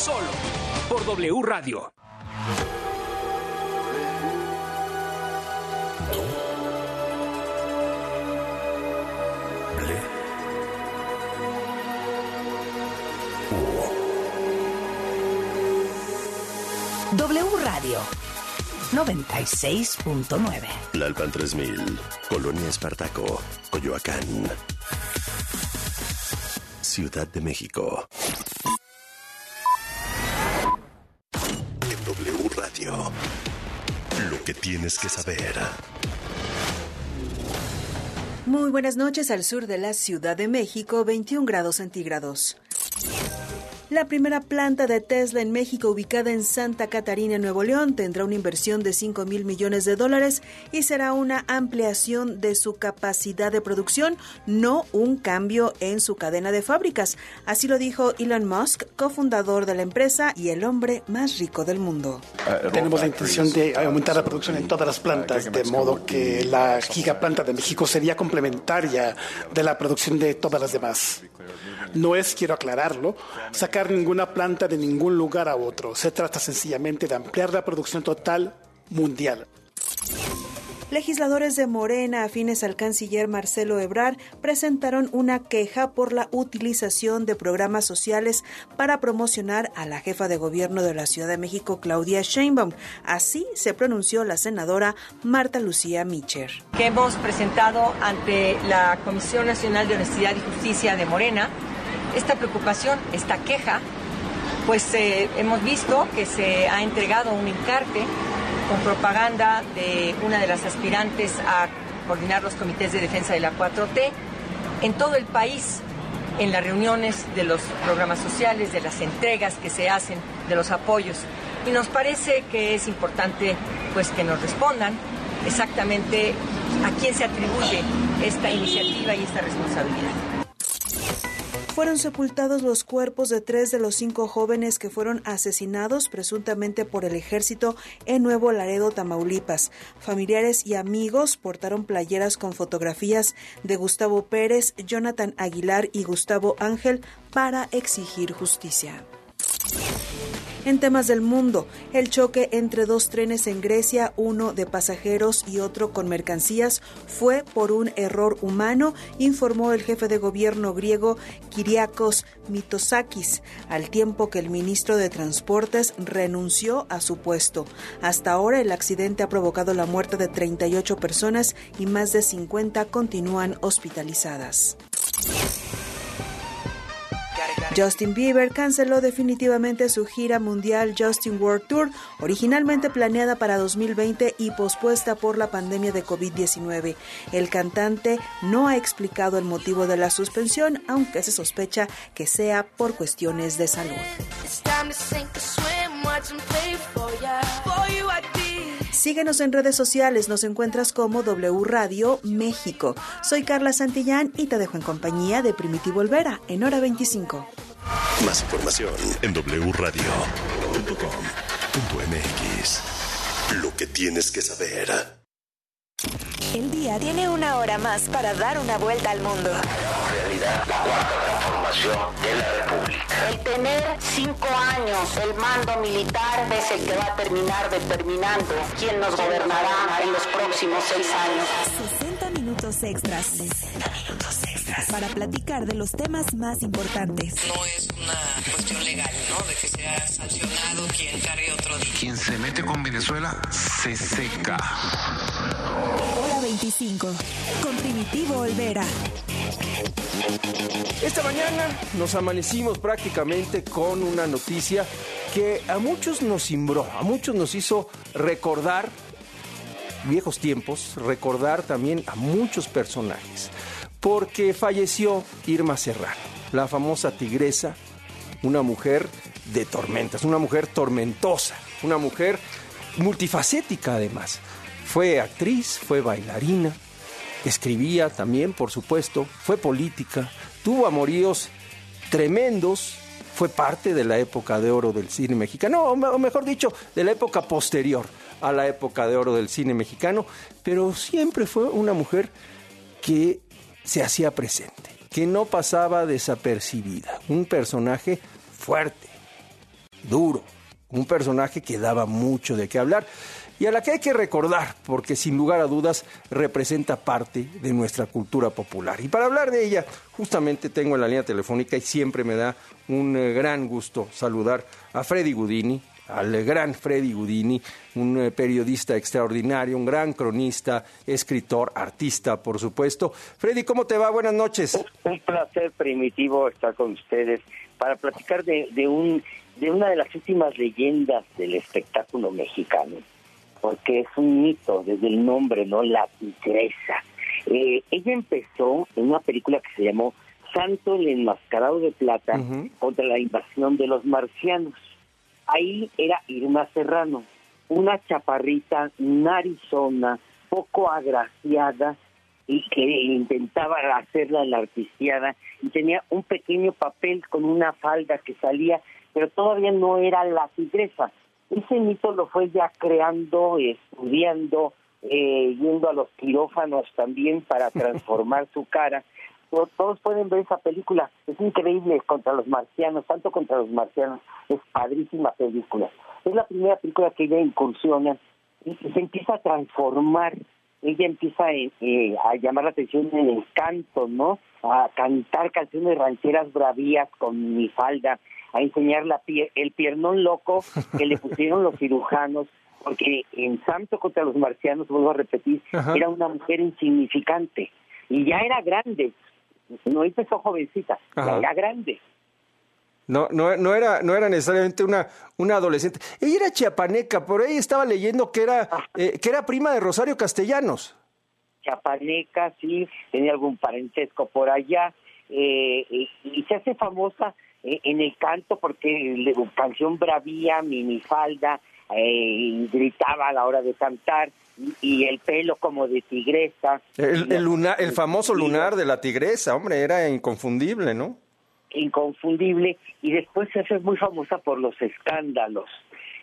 solo por W Radio. W Radio 96.9. Lalpan 3000, Colonia Espartaco, Coyoacán. Ciudad de México. Tienes que saber. Muy buenas noches al sur de la Ciudad de México, 21 grados centígrados. La primera planta de Tesla en México, ubicada en Santa Catarina, Nuevo León, tendrá una inversión de 5 mil millones de dólares y será una ampliación de su capacidad de producción, no un cambio en su cadena de fábricas. Así lo dijo Elon Musk, cofundador de la empresa y el hombre más rico del mundo. Tenemos la intención de aumentar la producción en todas las plantas, de modo que la gigaplanta de México sería complementaria de la producción de todas las demás. No es, quiero aclararlo, sacar ninguna planta de ningún lugar a otro. Se trata sencillamente de ampliar la producción total mundial. Legisladores de Morena, afines al canciller Marcelo Ebrard, presentaron una queja por la utilización de programas sociales para promocionar a la jefa de gobierno de la Ciudad de México, Claudia Sheinbaum. Así se pronunció la senadora Marta Lucía Micher. Que hemos presentado ante la Comisión Nacional de Honestidad y Justicia de Morena esta preocupación, esta queja, pues eh, hemos visto que se ha entregado un encarte con propaganda de una de las aspirantes a coordinar los comités de defensa de la 4T en todo el país, en las reuniones de los programas sociales, de las entregas que se hacen, de los apoyos. Y nos parece que es importante pues que nos respondan exactamente a quién se atribuye esta iniciativa y esta responsabilidad fueron sepultados los cuerpos de tres de los cinco jóvenes que fueron asesinados presuntamente por el ejército en Nuevo Laredo, Tamaulipas. Familiares y amigos portaron playeras con fotografías de Gustavo Pérez, Jonathan Aguilar y Gustavo Ángel para exigir justicia. En temas del mundo, el choque entre dos trenes en Grecia, uno de pasajeros y otro con mercancías, fue por un error humano, informó el jefe de gobierno griego Kyriakos Mitosakis, al tiempo que el ministro de Transportes renunció a su puesto. Hasta ahora el accidente ha provocado la muerte de 38 personas y más de 50 continúan hospitalizadas. Justin Bieber canceló definitivamente su gira mundial Justin World Tour, originalmente planeada para 2020 y pospuesta por la pandemia de COVID-19. El cantante no ha explicado el motivo de la suspensión, aunque se sospecha que sea por cuestiones de salud. Síguenos en redes sociales, nos encuentras como W Radio México. Soy Carla Santillán y te dejo en compañía de Primitivo Olvera en hora 25. Más información en wradio.com.mx. Lo que tienes que saber. El día tiene una hora más para dar una vuelta al mundo. realidad la cuarta transformación de la República. El tener cinco años el mando militar es el que va a terminar determinando quién nos gobernará en los próximos seis años. 60 minutos extras. 60 minutos Para platicar de los temas más importantes. No es una cuestión legal, ¿no? De que sea sancionado quien cargue otro día. Quien se mete con Venezuela se seca. Hora 25. Con Primitivo Olvera. Esta mañana nos amanecimos prácticamente con una noticia que a muchos nos cimbró, a muchos nos hizo recordar viejos tiempos, recordar también a muchos personajes, porque falleció Irma Serrano, la famosa tigresa, una mujer de tormentas, una mujer tormentosa, una mujer multifacética además. Fue actriz, fue bailarina, escribía también, por supuesto, fue política, tuvo amoríos tremendos, fue parte de la época de oro del cine mexicano, o mejor dicho, de la época posterior a la época de oro del cine mexicano, pero siempre fue una mujer que se hacía presente, que no pasaba desapercibida, un personaje fuerte, duro, un personaje que daba mucho de qué hablar y a la que hay que recordar, porque sin lugar a dudas representa parte de nuestra cultura popular. Y para hablar de ella, justamente tengo en la línea telefónica y siempre me da un eh, gran gusto saludar a Freddy Gudini, al gran Freddy Gudini, un eh, periodista extraordinario, un gran cronista, escritor, artista, por supuesto. Freddy, ¿cómo te va? Buenas noches. Un placer primitivo estar con ustedes para platicar de, de, un, de una de las últimas leyendas del espectáculo mexicano porque es un mito desde el nombre, ¿no? La tigresa. Eh, ella empezó en una película que se llamó Santo el enmascarado de plata contra la invasión de los marcianos. Ahí era Irma Serrano, una chaparrita narizona, poco agraciada y que intentaba hacerla la artistiada y tenía un pequeño papel con una falda que salía, pero todavía no era la tigresa ese mito lo fue ya creando, estudiando, eh, yendo a los quirófanos también para transformar su cara. Todos pueden ver esa película, es increíble contra los marcianos, tanto contra los marcianos, es padrísima película. Es la primera película que ella incursiona y se empieza a transformar, ella empieza eh, eh, a llamar la atención en el canto, ¿no? A cantar canciones rancheras bravías con mi falda, a enseñar la el piernón loco que le pusieron los cirujanos, porque en Santo contra los marcianos, vuelvo a repetir, era una mujer insignificante. Y ya era grande, no empezó jovencita, era grande. No, no, no, era, no era necesariamente una, una adolescente. Ella era chiapaneca, por ahí estaba leyendo que era, eh, que era prima de Rosario Castellanos. Chiapaneca, sí, tenía algún parentesco por allá, eh, y se hace famosa eh, en el canto porque la canción bravía, minifalda, eh, gritaba a la hora de cantar y, el pelo como de tigresa. El, el, el famoso lunar de la tigresa, hombre, era inconfundible, ¿no? Inconfundible y después se hace muy famosa por los escándalos.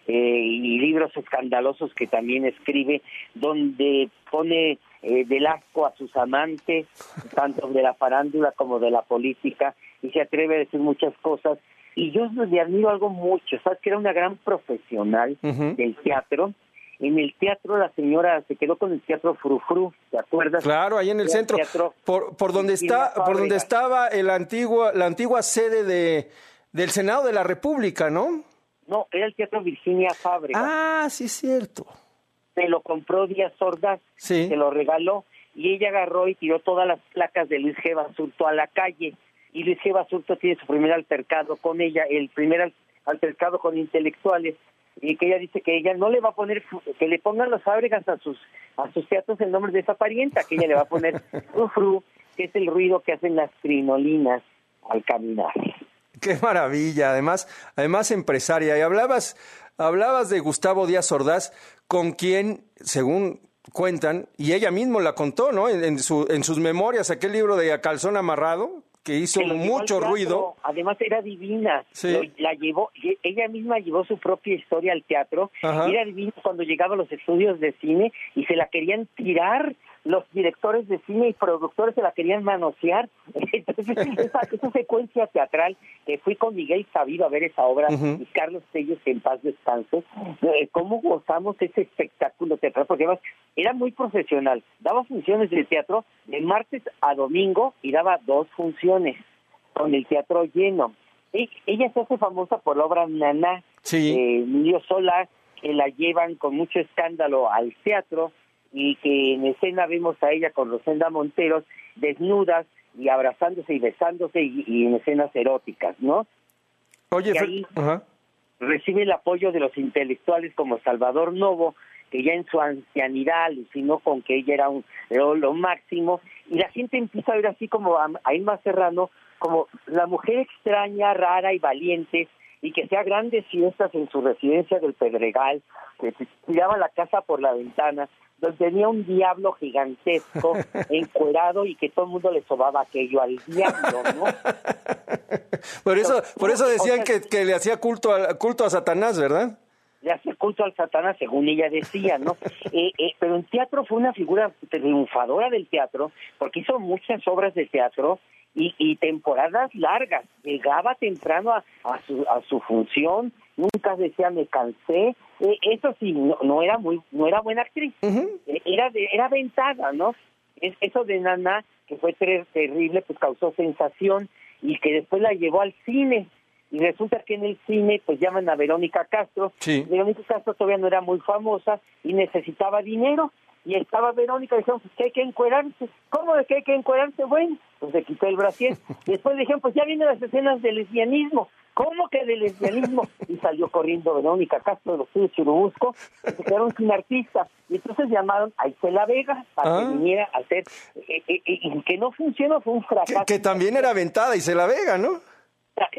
Eh, y libros escandalosos que también escribe, donde pone eh, del asco a sus amantes, tanto de la farándula como de la política, y se atreve a decir muchas cosas. Y yo le admiro algo mucho, sabes que era una gran profesional del teatro. En el teatro la señora se quedó con el teatro Frufru, ¿te acuerdas? Claro, ahí en el centro, por, por donde está, por donde estaba el antiguo, la antigua sede de del Senado de la República, ¿no? No, era el Teatro Virginia Fábrica. Ah, sí, cierto. Se lo compró Díaz Ordaz, sí. se lo regaló, y ella agarró y tiró todas las placas de Luis G. Basurto a la calle. Y Luis G. Basurto tiene su primer altercado con ella, el primer altercado con intelectuales, y que ella dice que ella no le va a poner, que le pongan las fábricas a sus, a sus teatros el nombre de esa parienta, que ella le va a poner frufru, que es el ruido que hacen las crinolinas al caminar. Qué maravilla, además, además empresaria. Y hablabas, hablabas de Gustavo Díaz Ordaz, con quien, según cuentan, y ella mismo la contó, ¿no? En, su, en sus memorias, aquel libro de A Calzón Amarrado, que hizo mucho ruido. Además era divina. la llevó, ella misma llevó su propia historia al teatro. era divina cuando llegaba a los estudios de cine y se la querían tirar los directores de cine y productores se la querían manosear. Entonces, esa, esa secuencia teatral, que fui con Miguel Sabido a ver esa obra, y Carlos Tellos, que en paz descanse, eh, cómo gozamos ese espectáculo teatral, porque además era muy profesional. Daba funciones de teatro de martes a domingo y daba dos funciones con el teatro lleno. Y ella se hace famosa por la obra Naná, sí. eh, Sola, que la llevan con mucho escándalo al teatro y que en escena vemos a ella con Rosenda Monteros desnudas y abrazándose y besándose y, en escenas eróticas, ¿no? Oye, y ahí recibe el apoyo de los intelectuales como Salvador Novo, que ya en su ancianidad alucinó con que ella era un lo, máximo, y la gente empieza a ver así como a, a Irma Serrano como la mujer extraña, rara y valiente, y que sea grandes fiestas en su residencia del Pedregal, que tiraba la casa por la ventana, donde tenía un diablo gigantesco, encuerado y que todo el mundo le sobaba aquello al diablo, ¿no? por eso, por eso decían que, que, le hacía culto a, culto a Satanás, ¿verdad? Le hacía culto al Satanás, según ella decía, ¿no? eh, eh, pero en teatro fue una figura triunfadora del teatro, porque hizo muchas obras de teatro y, y temporadas largas. Llegaba temprano a, a, su, a su función nunca decía me cansé. Eh, eso sí, no, no, era muy, no era buena actriz, Eh, era de, era aventada, ¿no? Es, eso de Nana, que fue ter- terrible, pues causó sensación y que después la llevó al cine. Y resulta que en el cine, pues llaman a Verónica Castro. Sí. Verónica Castro todavía no era muy famosa y necesitaba dinero. Y estaba Verónica y dijeron, pues que hay que encuerarse. ¿Cómo de que hay que encuerarse? Bueno, pues se quitó el brasier. Después dijeron, pues ya vienen las escenas de lesbianismo. ¿Cómo que de lesbianismo? Y salió corriendo Verónica Castro de los estudios Churubusco, y se quedaron sin artista. Y entonces llamaron a Isela Vega para Ah. que viniera a hacer, eh, eh, eh, y que no funcionó, fue un fracaso. Que, que también era aventada y se la vega, ¿no?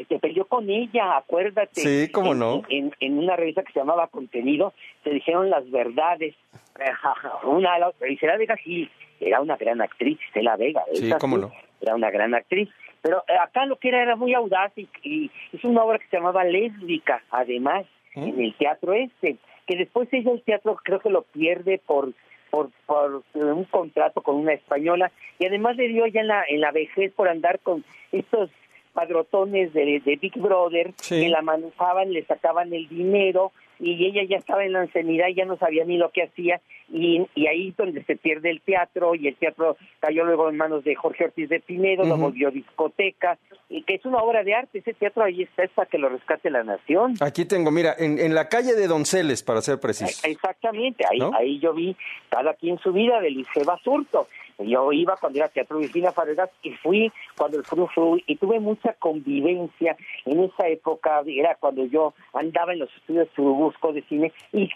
Se peleó con ella, acuérdate. Sí, cómo En- no. En, en una revista que se llamaba Contenido, se dijeron las verdades. Una, la- Isela Vega sí, era una gran actriz, Isela Vega. Sí, cómo no. Era una gran actriz. Pero eh, acá lo que era era muy audaz y, y es una obra que se llamaba Lésbica, además, ¿Mm? en el teatro este, que después ella el teatro creo que lo pierde por por, por un contrato con una española y además le dio ya en la, en la vejez por andar con estos padrotones de, de Big Brother Sí. que la manejaban, le sacaban el dinero y ella ya estaba en la ancianidad y ya no sabía ni lo que hacía y, y ahí es donde se pierde el teatro y el teatro cayó luego en manos de Jorge Ortiz de Pinedo, lo Ujú. volvió discoteca y que es una obra de arte, ese teatro ahí está, es para que lo rescate la nación. Aquí tengo, mira, en, en la calle de Donceles, para ser preciso. Exactamente, ahí, ¿No? ahí yo vi cada quien su vida de Luis Basurto. Yo iba cuando era Teatro Virginia Faregas y fui cuando el Fru Fru y tuve mucha convivencia en esa época, era cuando yo andaba en los estudios Churubusco de cine y,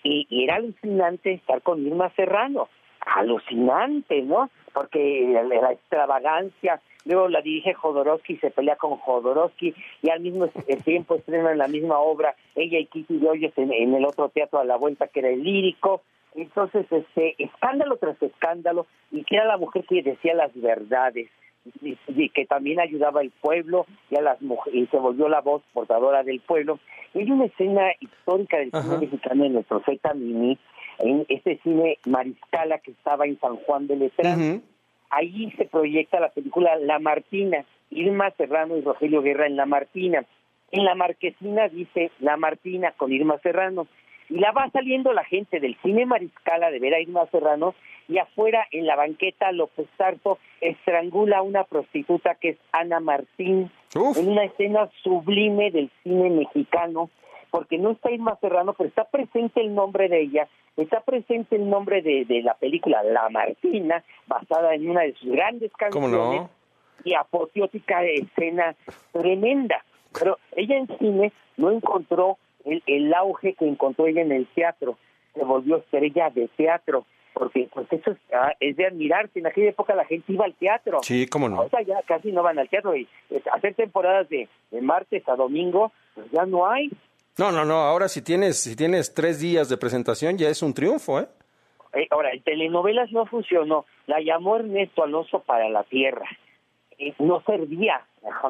era alucinante estar con Irma Serrano, alucinante, ¿no? Porque la, extravagancia, luego la dirige Jodorowsky se pelea con Jodorowsky y al mismo tiempo estrenan la misma obra, ella y Kitty de Hoyos en, en el otro teatro a la vuelta que era el lírico, entonces este escándalo tras escándalo y que era la mujer que decía las verdades y, y que también ayudaba al pueblo y a las mujeres y se volvió la voz portadora del pueblo hay una escena histórica del cine mexicano en el Profeta Mimi en este cine Mariscala que estaba en San Juan de Letrán Ujú. ahí se proyecta la película La Martina, Irma Serrano y Rogelio Guerra en La Martina. En la marquesina dice La Martina con Irma Serrano. Y la va saliendo la gente del cine Mariscala de ver a Irma Serrano y afuera en la banqueta López Tarso estrangula a una prostituta que es Ana Martín Uf. en una escena sublime del cine mexicano porque no está Irma Serrano, pero está presente el nombre de ella, está presente el nombre de, de la película La Martina, basada en una de sus grandes ¿Cómo canciones no? y apoteótica escena tremenda. Pero ella en cine no encontró el, el auge que encontró ella en el teatro, se volvió estrella de teatro, porque pues eso es, ah, es de admirarse. En aquella época la gente iba al teatro. Sí, cómo no. Ahora ya casi no van al teatro y hacer temporadas de, de martes a domingo, pues ya no hay. No, no, no, ahora si tienes, si tienes tres días de presentación ya es un triunfo, ¿eh? Eh, ahora, en telenovelas no funcionó. La llamó Ernesto Alonso para la Tierra. Eh, no servía.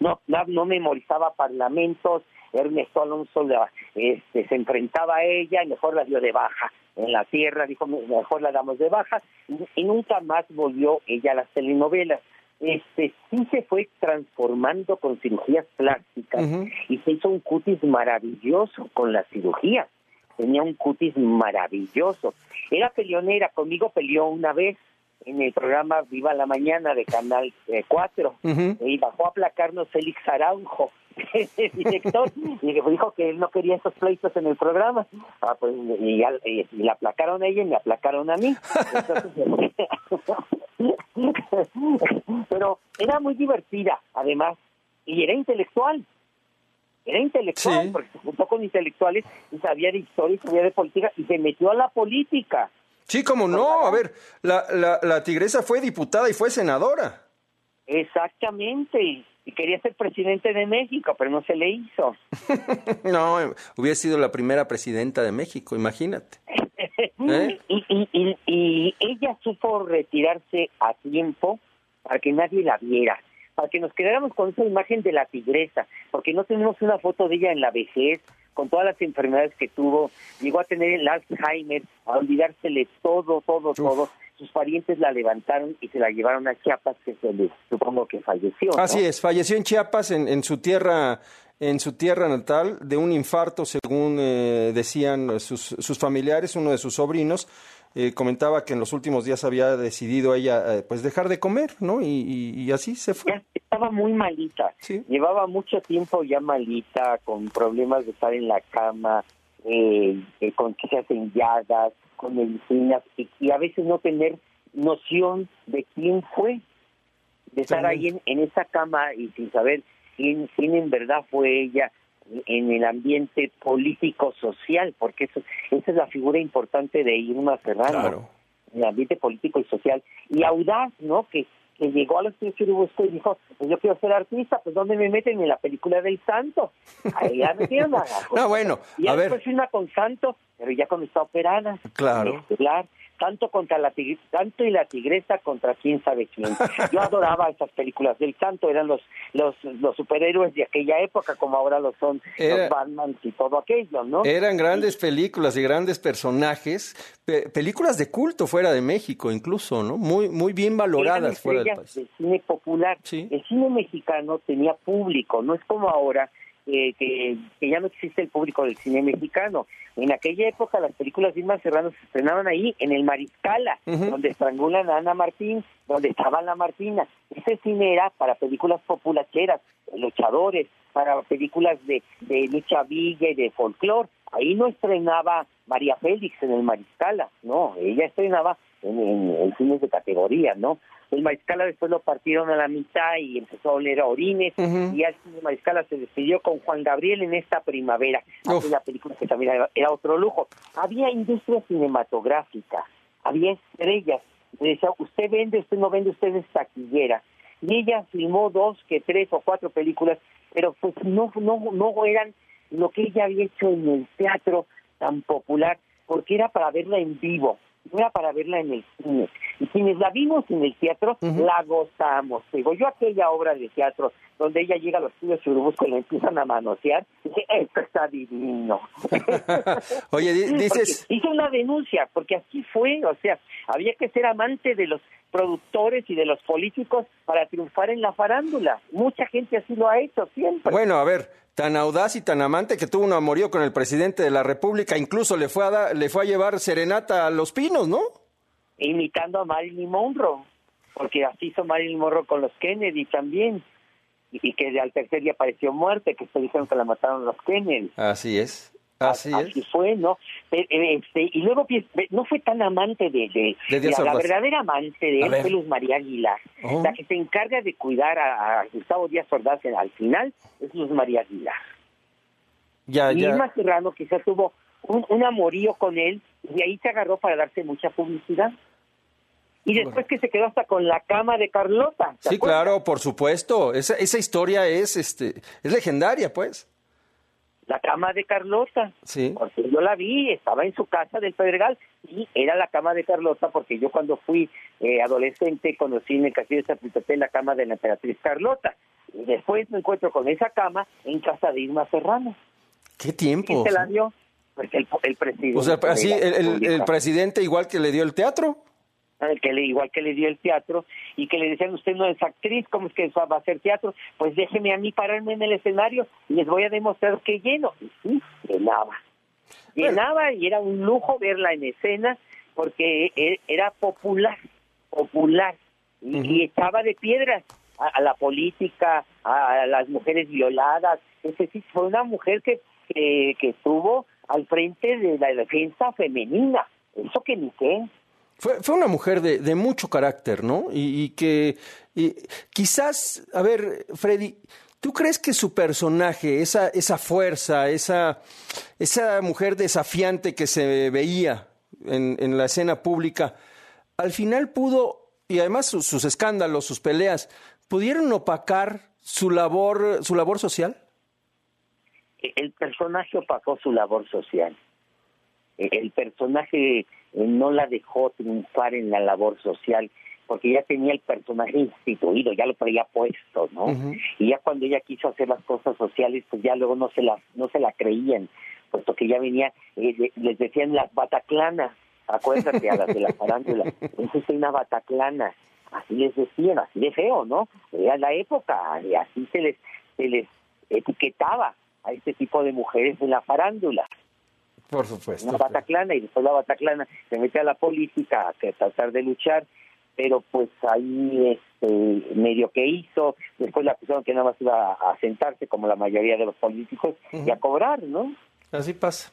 No, no, no memorizaba parlamentos. Ernesto Alonso la- este, se enfrentaba a ella y mejor la dio de baja. En la Tierra dijo, mejor la damos de baja. Y, y nunca más volvió ella a las telenovelas. Este, sí se fue transformando con cirugías plásticas y se hizo un cutis maravilloso con las cirugías tenía un cutis maravilloso. Era peleonera, conmigo peleó una vez en el programa Viva la Mañana de Canal 4 Ujú. y bajó a aplacarnos Félix Araujo, director, y dijo que él no quería esos pleitos en el programa. Ah, pues, y, y- y la aplacaron a ella y me aplacaron a mí. Entonces, pero era muy divertida, además, y era intelectual. Era intelectual, Sí. porque se juntó con intelectuales y sabía de historia y sabía de política y se metió a la política. Sí, cómo no. A ver, la, la, la tigresa fue diputada y fue senadora. Exactamente. Y quería ser presidente de México, pero no se le hizo. no, hubiera sido la primera presidenta de México, imagínate. ¿Eh? y, y, y, y ella supo retirarse a tiempo para que nadie la viera, para que nos quedáramos con esa imagen de la tigresa, porque no tenemos una foto de ella en la vejez, con todas las enfermedades que tuvo, llegó a tener el Alzheimer, a olvidársele todo, todo, todo. Sus parientes la levantaron y se la llevaron a Chiapas, que se le, supongo que falleció. ¿no? Así es, falleció en Chiapas, en, en su tierra en su tierra natal de un infarto, según eh, decían sus, sus, familiares, uno de sus sobrinos. Eh, comentaba que en los últimos días había decidido ella eh, pues dejar de comer, ¿no? Y, y, así se fue. Ya estaba muy malita. Sí. Llevaba mucho tiempo ya malita, con problemas de estar en la cama, eh, eh, con hacen llagas, con medicinas, y, y, a veces no tener noción de quién fue, de estar ahí en, en esa cama y sin saber quién, quién en verdad fue ella en el ambiente político-social, porque eso, esa es la figura importante de Irma Serrano, Claro. en el ambiente político y social, y audaz, ¿no? Que, que llegó a los estudios Churubusco y dijo, pues yo quiero ser artista, pues ¿dónde me meten? En la película del Santo. Ahí la metieron. a- No, bueno, y a después ver. firma con Santo, pero ya cuando está operada. Claro. Estelar, tanto contra la tanto y la tigresa contra quién sabe quién. Yo adoraba esas películas del Santo, eran los los los superhéroes de aquella época como ahora lo son Era- los Batman y todo aquello, ¿no? Eran grandes películas y grandes personajes, pe- películas de culto fuera de México incluso, ¿no? Muy muy bien valoradas fuera del país. del cine popular. El cine mexicano tenía público, no es como ahora eh, que, que ya no existe el público del cine mexicano. En aquella época las películas de Irma Serrano se estrenaban ahí, en el Mariscala, donde estrangulan a Ana Martín, donde estaba la Martina. Ese cine era para películas populacheras, luchadores, para películas de, de lucha villa y de folclore. Ahí no estrenaba María Félix en el Mariscala, no, ella estrenaba en, en, en cines de categoría, ¿no? El Mariscala después lo partieron a la mitad y empezó a oler a orines y al cine Mariscala se despidió con Juan Gabriel en esta primavera. Aquella película que también era, otro lujo. Había industria cinematográfica, había estrellas. Le decía, usted vende, usted no vende, usted es taquillera. Y ella filmó dos, que tres o cuatro películas, pero pues no, no, no eran lo que ella había hecho en el teatro tan popular, porque era para verla en vivo, era para verla en el cine. Y quienes la vimos en el teatro, la gozamos. Digo, yo aquella obra de teatro donde ella llega a los estudios Churubusco y le empiezan a manosear, dije, esto está divino. Oye, di- dices, Porque hizo una denuncia, porque así fue, o sea, había que ser amante de los productores y de los políticos para triunfar en la farándula. Mucha gente así lo ha hecho siempre. bueno, a ver, tan audaz y tan amante que tuvo un amorío con el presidente de la República, incluso le fue a dar- le fue a llevar serenata a Los Pinos, ¿no? imitando a Marilyn Monroe, porque así hizo Marilyn Monroe con los Kennedy también, y, que al tercer día apareció muerte, que se dijeron que la mataron los Kennedy. Así es. Así es. Así fue, ¿no? Este, y luego no fue tan amante de, de, la, verdadera amante de él fue Luz María Aguilar. Oh. La que se encarga de cuidar a, a Gustavo Díaz Ordaz al final es Luz María Aguilar. Ya, y ya. Irma Serrano quizás tuvo un, un amorío con él y ahí se agarró para darse mucha publicidad. Y después que se quedó hasta con la cama de Carlota. ¿te Sí, acuerdas? claro, por supuesto. Esa, esa historia es, este, es legendaria, pues. La cama de Carlota. Sí. Porque yo la vi, estaba en su casa del Pedregal y era la cama de Carlota porque yo cuando fui eh, adolescente conocí en el castillo de Chapultepec la cama de la emperatriz Carlota. Y después me encuentro con esa cama en casa de Irma Serrano. ¿Qué tiempo? ¿Quién se la dio? Pues el, el presidente. O sea, así, el, el- presidente igual que le dio el teatro. Que le, igual que le dio el teatro y que le decían usted no es actriz, ¿cómo es que va a hacer teatro? Pues déjeme a mí pararme en el escenario y les voy a demostrar que lleno. Y sí, llenaba. Llenaba y era un lujo verla en escena porque e- era popular, popular y, y echaba de piedras a, a la política, a, las mujeres violadas. Es decir, fue una mujer que, que, que estuvo al frente de la defensa femenina. Eso que ni qué. Fue, fue una mujer de, de mucho carácter, ¿no? Y, que y quizás, a ver, Freddy, ¿tú crees que su personaje, esa, esa fuerza, esa, esa mujer desafiante que se veía en, en la escena pública, al final pudo, y además sus, sus escándalos, sus peleas, pudieron opacar su labor, su labor social? el personaje opacó su labor social. El personaje no la dejó triunfar en la labor social porque ya tenía el personaje instituido, ya lo traía puesto, ¿no? Y ya cuando ella quiso hacer las cosas sociales, pues ya luego no se la, no se la creían, puesto que ya venía, eh, le- les decían las bataclanas, acuérdate a las de la farándula, eso es una bataclana, así les decían, así de feo, ¿no? Era la época, y así se les, se les etiquetaba a este tipo de mujeres en la farándula. Por supuesto. La Bataclana y después la Bataclana se mete a la política a tratar de luchar, pero pues ahí este, medio que hizo, después la acusaron que nada más iba a sentarse como la mayoría de los políticos y a cobrar, ¿no? Así pasa.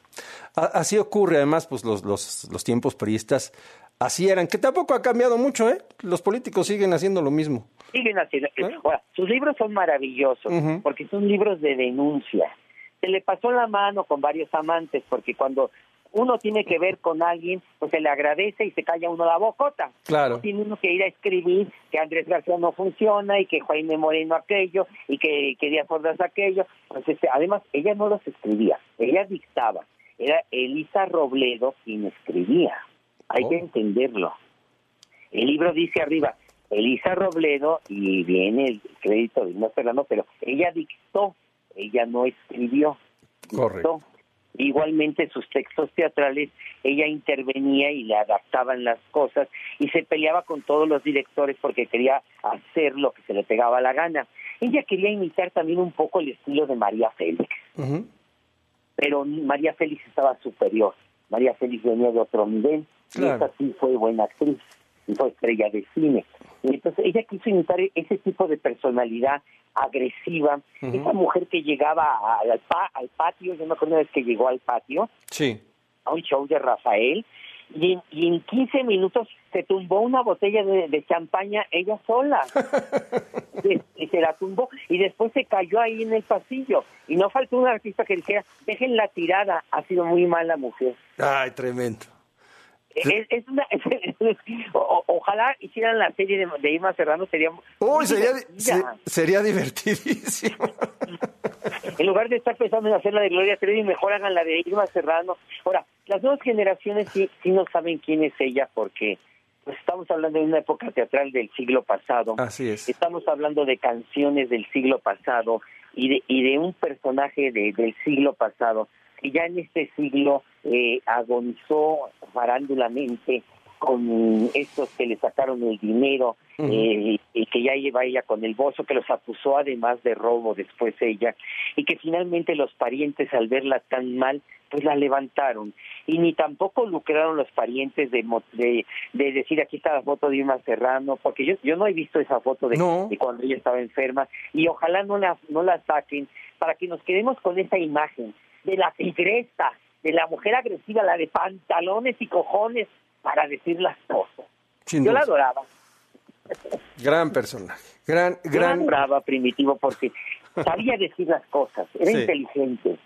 Así ocurre, además, pues los, los, los tiempos periodistas así eran, que tampoco ha cambiado mucho, ¿eh? Los políticos siguen haciendo lo mismo. siguen haciendo. Ahora, sus libros son maravillosos porque son libros de denuncia. Se le pasó la mano con varios amantes porque cuando uno tiene que ver con alguien, pues se le agradece y se calla uno la bocota. Claro. Tiene uno que ir a escribir que Andrés García no funciona y que Jaime Moreno aquello y que, que Díaz Ordaz aquello. Pues este, además, ella no los escribía, ella dictaba. Era Elisa Robledo quien escribía. Hay que entenderlo. El libro dice arriba, Elisa Robledo, y viene el crédito de Ignacio Serrano, pero ella dictó, ella no escribió. Correcto. Igualmente sus textos teatrales, ella intervenía y le adaptaban las cosas y se peleaba con todos los directores porque quería hacer lo que se le pegaba la gana. Ella quería imitar también un poco el estilo de María Félix, pero María Félix estaba superior. María Félix venía de otro nivel y Claro. esa sí fue buena actriz y fue estrella de cine. Y entonces ella quiso imitar ese tipo de personalidad agresiva, esa mujer que llegaba al, pa- al patio, yo me acuerdo una vez que llegó al patio, Sí. a un show de Rafael, y en, y en 15 minutos se tumbó una botella de, de champaña ella sola. y se la tumbó y después se cayó ahí en el pasillo. Y no faltó un artista que dijera, déjenla tirada, ha sido muy mala mujer. Ay, tremendo. Es, es una, o- ojalá hicieran la serie de, de Irma Serrano, sería muy Uy, sería, divertida. se- sería divertidísimo. En lugar de estar pensando en hacer la de Gloria Trevi, mejor hagan la de Irma Serrano. Ahora, las nuevas generaciones sí, sí no saben quién es ella porque pues, estamos hablando de una época teatral del siglo pasado. Así es. Estamos hablando de canciones del siglo pasado y de, y de un personaje de- del siglo pasado que ya en este siglo eh, agonizó farándulamente con estos que le sacaron el dinero eh, y que ya lleva ella con el bozo que los acusó además de robo después ella y que finalmente los parientes al verla tan mal pues la levantaron. Y ni tampoco lucraron los parientes de, de, de decir aquí está la foto de Irma Serrano porque yo yo no he visto esa foto de, de cuando ella estaba enferma y ojalá no la no la saquen para que nos quedemos con esa imagen de la tigresa de la mujer agresiva la de pantalones y cojones para decir las cosas Sin yo la adoraba Gran personaje. Gran, yo gran. adoraba primitivo porque sabía decir las cosas era Sí. inteligente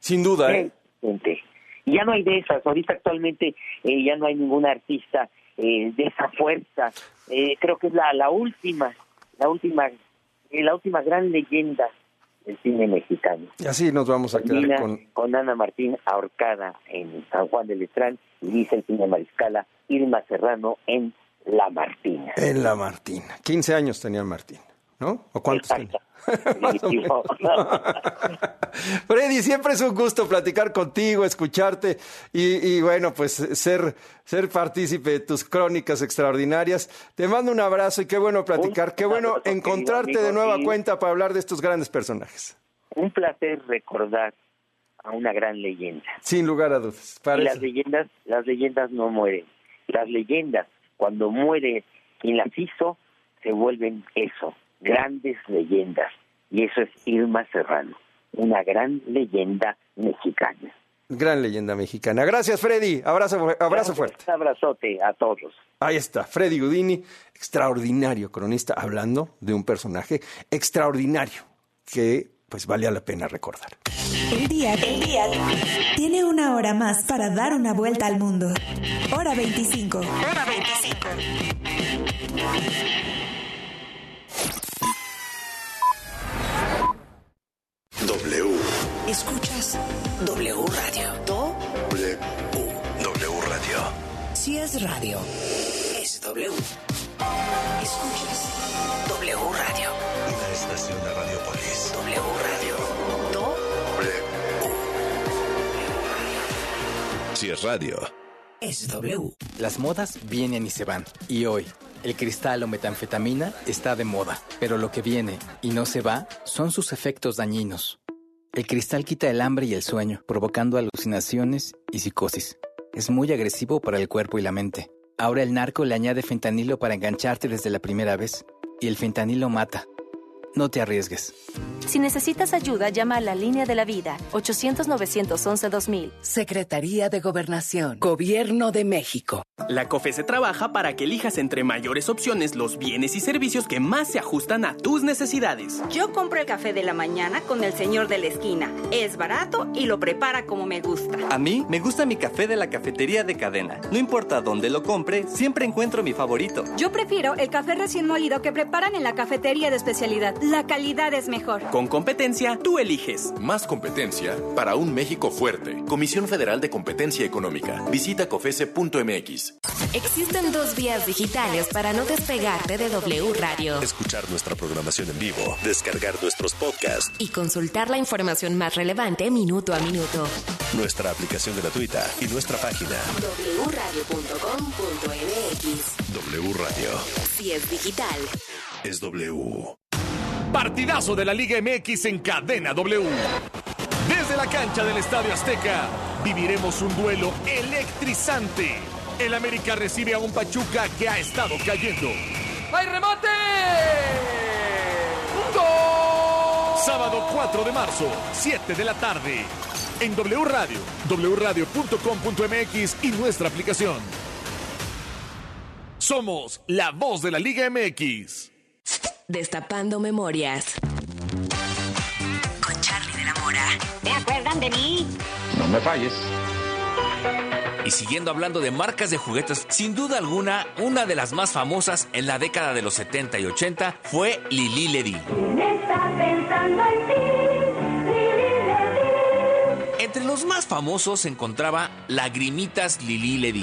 Sin duda, Era ¿eh? inteligente. Y ya no hay de esas. Ahorita actualmente eh, ya no hay ningún artista eh, de esa fuerza. Eh, creo que es la, la última, la última, eh, la última gran leyenda del cine mexicano. Y así nos vamos a quedar con. con Ana Martín ahorcada en San Juan de Letrán y dice el cine Mariscala Irma Serrano en La Martina. En la Martina. 15 años tenía Martín, ¿no? ¿O cuántos. Freddy, siempre es un gusto platicar contigo, escucharte y, y, bueno, pues ser, ser partícipe de tus crónicas extraordinarias. Te mando un abrazo y qué bueno platicar, qué bueno encontrarte amigo, de nueva cuenta para hablar de estos grandes personajes. Un placer recordar a una gran leyenda. Sin lugar a dudas. Y las leyendas, las leyendas no mueren. Las leyendas, cuando muere quien las hizo, se vuelven eso, grandes leyendas. Y eso es Irma Serrano, una gran leyenda mexicana. Gran leyenda mexicana. Gracias, Freddy. Abrazo, abrazo fuerte. Un abrazote a todos. Ahí está, Freddy Gudini, extraordinario cronista, hablando de un personaje extraordinario que pues vale la pena recordar. El día, el día tiene una hora más para dar una vuelta al mundo. Hora 25. Hora 25. Escuchas W Radio. Do W. W Radio. si es radio, es W. Escuchas W Radio. Una estación de Radiopolis. W Radio. Do Si es radio. es W. Las modas vienen y se van. Y hoy, El cristal o metanfetamina está de moda, pero lo que viene y no se va son sus efectos dañinos. El cristal quita el hambre y el sueño, provocando alucinaciones y psicosis. Es muy agresivo para el cuerpo y la mente. Ahora el narco le añade fentanilo para engancharte desde la primera vez, y el fentanilo mata. No te arriesgues. Si necesitas ayuda, llama a la línea de la vida, 800-911-2000. Secretaría de Gobernación, Gobierno de México. La COFESE trabaja para que elijas entre mayores opciones los bienes y servicios que más se ajustan a tus necesidades. Yo compro el café de la mañana con el señor de la esquina. Es barato y lo prepara como me gusta. A mí me gusta mi café de la cafetería de cadena. No importa dónde lo compre, siempre encuentro mi favorito. Yo prefiero el café recién molido que preparan en la cafetería de especialidad. La calidad es mejor. Con competencia, tú eliges. Más competencia para un México fuerte. Comisión Federal de Competencia Económica. Visita cofese.mx. Existen dos vías digitales para no despegarte de W Radio. Escuchar nuestra programación en vivo, descargar nuestros podcasts y consultar la información más relevante minuto a minuto. Nuestra aplicación gratuita y nuestra página wradio.com.mx. W Radio. Si es digital, es W. Partidazo de la Liga MX en cadena W. Desde la cancha del Estadio Azteca viviremos un duelo electrizante. El América recibe a un Pachuca que ha estado cayendo. ¡Hay remate! ¡Un gol! Sábado 4 de marzo, 7 de la tarde. En W Radio, wradio.com.mx y nuestra aplicación. Somos la voz de la Liga MX. Destapando Memorias. Con Charlie de la Mora. ¿Te acuerdan de mí? No me falles. Y siguiendo hablando de marcas de juguetes, sin duda alguna, una de las más famosas en la década de los 70 y 80 fue Lili Ledy. Entre los más famosos se encontraba Lagrimitas Lili Ledy.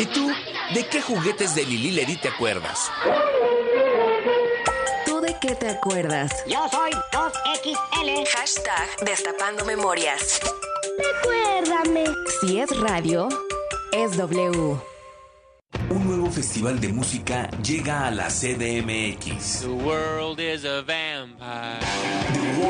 ¿Y tú, de qué juguetes de Lili Ledy te acuerdas? ¿Tú de qué te acuerdas? Yo soy 2XL. Hashtag Destapando Memorias. Recuérdame. Si es radio, es W. Un nuevo festival de música llega a la CDMX. The world is a vampire. The World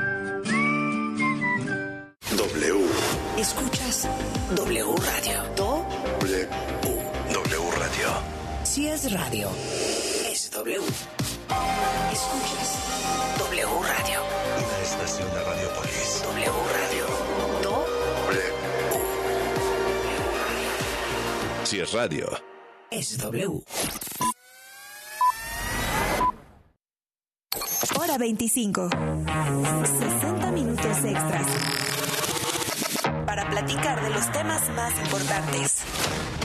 W. Escuchas W Radio. Do. W. W Radio. Si es radio, es W. Escuchas W Radio. Una estación de Radiopolis. W Radio. Do. W. Si es radio, es W. Hora 25. 60 minutos extras. Para platicar de los temas más importantes.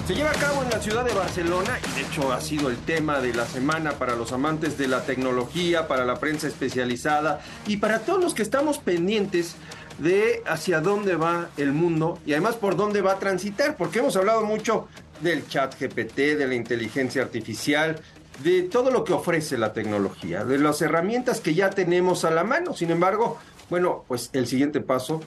Se lleva a cabo en la ciudad de Barcelona y de hecho ha sido el tema de la semana para los amantes de la tecnología, para la prensa especializada y para todos los que estamos pendientes de hacia dónde va el mundo y además por dónde va a transitar, porque hemos hablado mucho del chat GPT, de la inteligencia artificial, de todo lo que ofrece la tecnología, de las herramientas que ya tenemos a la mano. Sin embargo, bueno, pues el siguiente paso,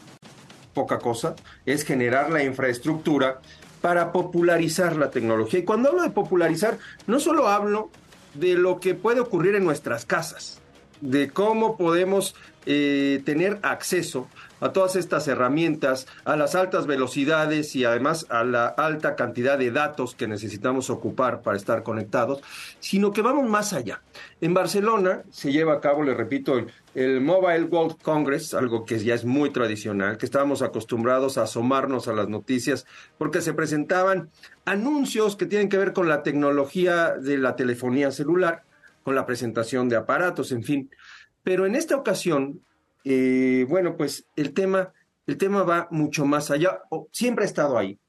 poca cosa, es generar la infraestructura para popularizar la tecnología. Y cuando hablo de popularizar, no solo hablo de lo que puede ocurrir en nuestras casas, de cómo podemos eh, tener acceso a todas estas herramientas, a las altas velocidades y además a la alta cantidad de datos que necesitamos ocupar para estar conectados, sino que vamos más allá. En Barcelona se lleva a cabo, le repito, el, el Mobile World Congress, algo que ya es muy tradicional, que estábamos acostumbrados a asomarnos a las noticias porque se presentaban anuncios que tienen que ver con la tecnología de la telefonía celular, la presentación de aparatos, en fin. Pero en esta ocasión eh, bueno, pues el tema, el tema va mucho más allá, siempre ha estado ahí,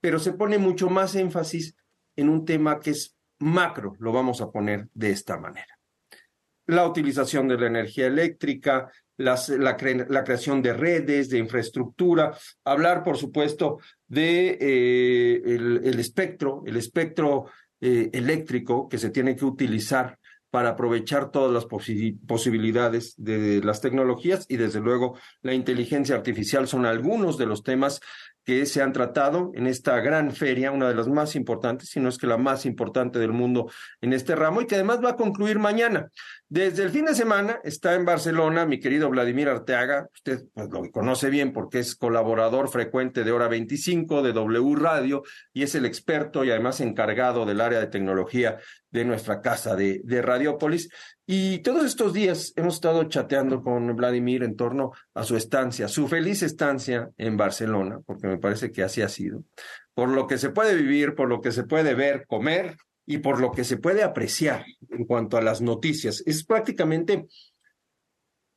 pero se pone mucho más énfasis en un tema que es macro, lo vamos a poner de esta manera. La utilización de la energía eléctrica, la, creación de redes, de infraestructura, hablar, por supuesto, de eh, el, espectro, el espectro eh, eléctrico que se tiene que utilizar para aprovechar todas las posibilidades de las tecnologías y desde luego la inteligencia artificial son algunos de los temas que se han tratado en esta gran feria, una de las más importantes, si no es que la más importante del mundo en este ramo y que además va a concluir mañana. Desde el fin de semana está en Barcelona mi querido Vladimir Arteaga, usted pues, lo conoce bien porque es colaborador frecuente de Hora 25, de W Radio, y es el experto y además encargado del área de tecnología de nuestra casa de, de Radiópolis. Y todos estos días hemos estado chateando con Vladimir en torno a su estancia, su feliz estancia en Barcelona, porque me parece que así ha sido, por lo que se puede vivir, por lo que se puede ver, comer y por lo que se puede apreciar en cuanto a las noticias. Es prácticamente,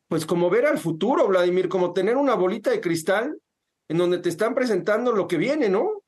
pues como ver al futuro, Vladimir, como tener una bolita de cristal en donde te están presentando lo que viene, ¿no?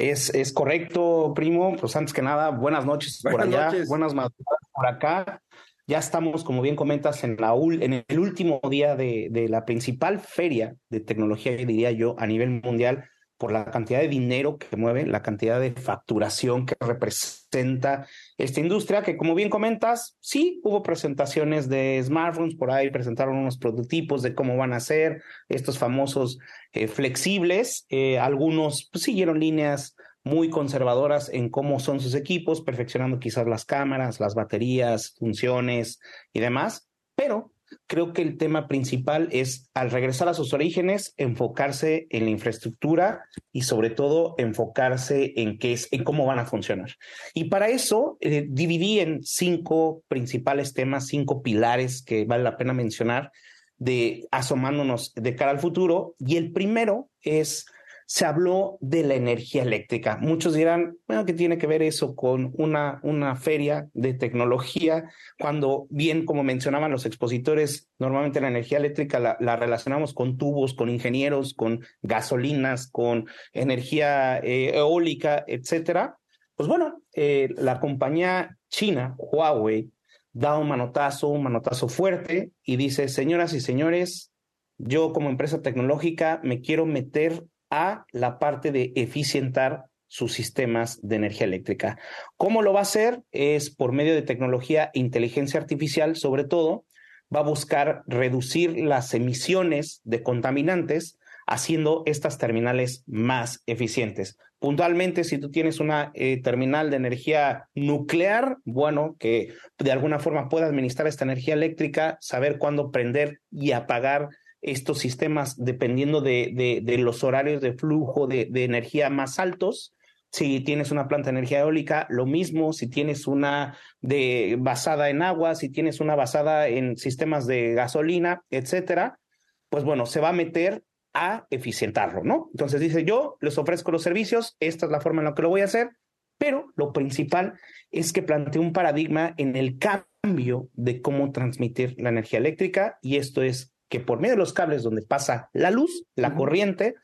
Es, es correcto, primo. Pues antes que nada, buenas noches por allá, buenas madrugadas por acá. Ya estamos, como bien comentas, en, la, en el último día de, de la principal feria de tecnología, diría yo, a nivel mundial por la cantidad de dinero que mueve, la cantidad de facturación que representa esta industria, que como bien comentas, sí hubo presentaciones de smartphones, por ahí presentaron unos prototipos de cómo van a ser estos famosos eh, flexibles, eh, algunos pues, siguieron líneas muy conservadoras en cómo son sus equipos, perfeccionando quizás las cámaras, las baterías, funciones y demás, pero creo que el tema principal es, al regresar a sus orígenes, enfocarse en la infraestructura y sobre todo enfocarse en qué es, en cómo van a funcionar. Y para eso eh, dividí en cinco principales temas, cinco pilares que vale la pena mencionar de asomándonos de cara al futuro. Y el primero es se habló de la energía eléctrica. Muchos dirán, bueno, ¿qué tiene que ver eso con una, una feria de tecnología? Cuando bien, como mencionaban los expositores, normalmente la energía eléctrica la, relacionamos con tubos, con ingenieros, con gasolinas, con energía eh, eólica, etcétera. Pues bueno, eh, la compañía china, Huawei, da un manotazo, un manotazo fuerte y dice, señoras y señores, yo como empresa tecnológica me quiero meter a la parte de eficientar sus sistemas de energía eléctrica. ¿Cómo lo va a hacer? Es por medio de tecnología e inteligencia artificial, sobre todo, va a buscar reducir las emisiones de contaminantes haciendo estas terminales más eficientes. Puntualmente, si tú tienes una eh, terminal de energía nuclear, bueno, que de alguna forma pueda administrar esta energía eléctrica, saber cuándo prender y apagar estos sistemas dependiendo de, de, los horarios de flujo de, energía más altos. Si tienes una planta de energía eólica, lo mismo. Si tienes una de, basada en agua, si tienes una basada en sistemas de gasolina, etcétera, pues bueno, se va a meter a eficientarlo, ¿no? Entonces dice, yo les ofrezco los servicios, esta es la forma en la que lo voy a hacer, pero lo principal es que plantea un paradigma en el cambio de cómo transmitir la energía eléctrica y esto es que por medio de los cables donde pasa la luz, la corriente,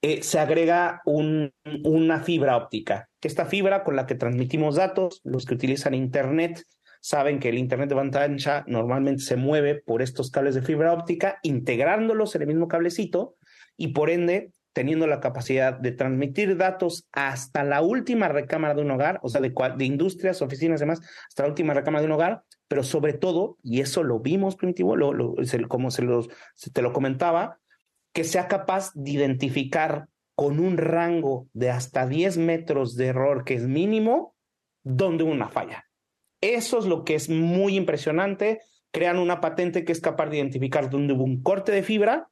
eh, se agrega un, una fibra óptica. Esta fibra con la que transmitimos datos, los que utilizan Internet saben que el Internet de banda ancha normalmente se mueve por estos cables de fibra óptica, integrándolos en el mismo cablecito y por ende teniendo la capacidad de transmitir datos hasta la última recámara de un hogar, o sea, de, de industrias, oficinas y demás, hasta la última recámara de un hogar, pero sobre todo, y eso lo vimos, Primitivo, como se, los, te lo comentaba, que sea capaz de identificar con un rango de hasta 10 metros de error, que es mínimo, donde una falla. Eso es lo que es muy impresionante. Crean una patente que es capaz de identificar dónde hubo un corte de fibra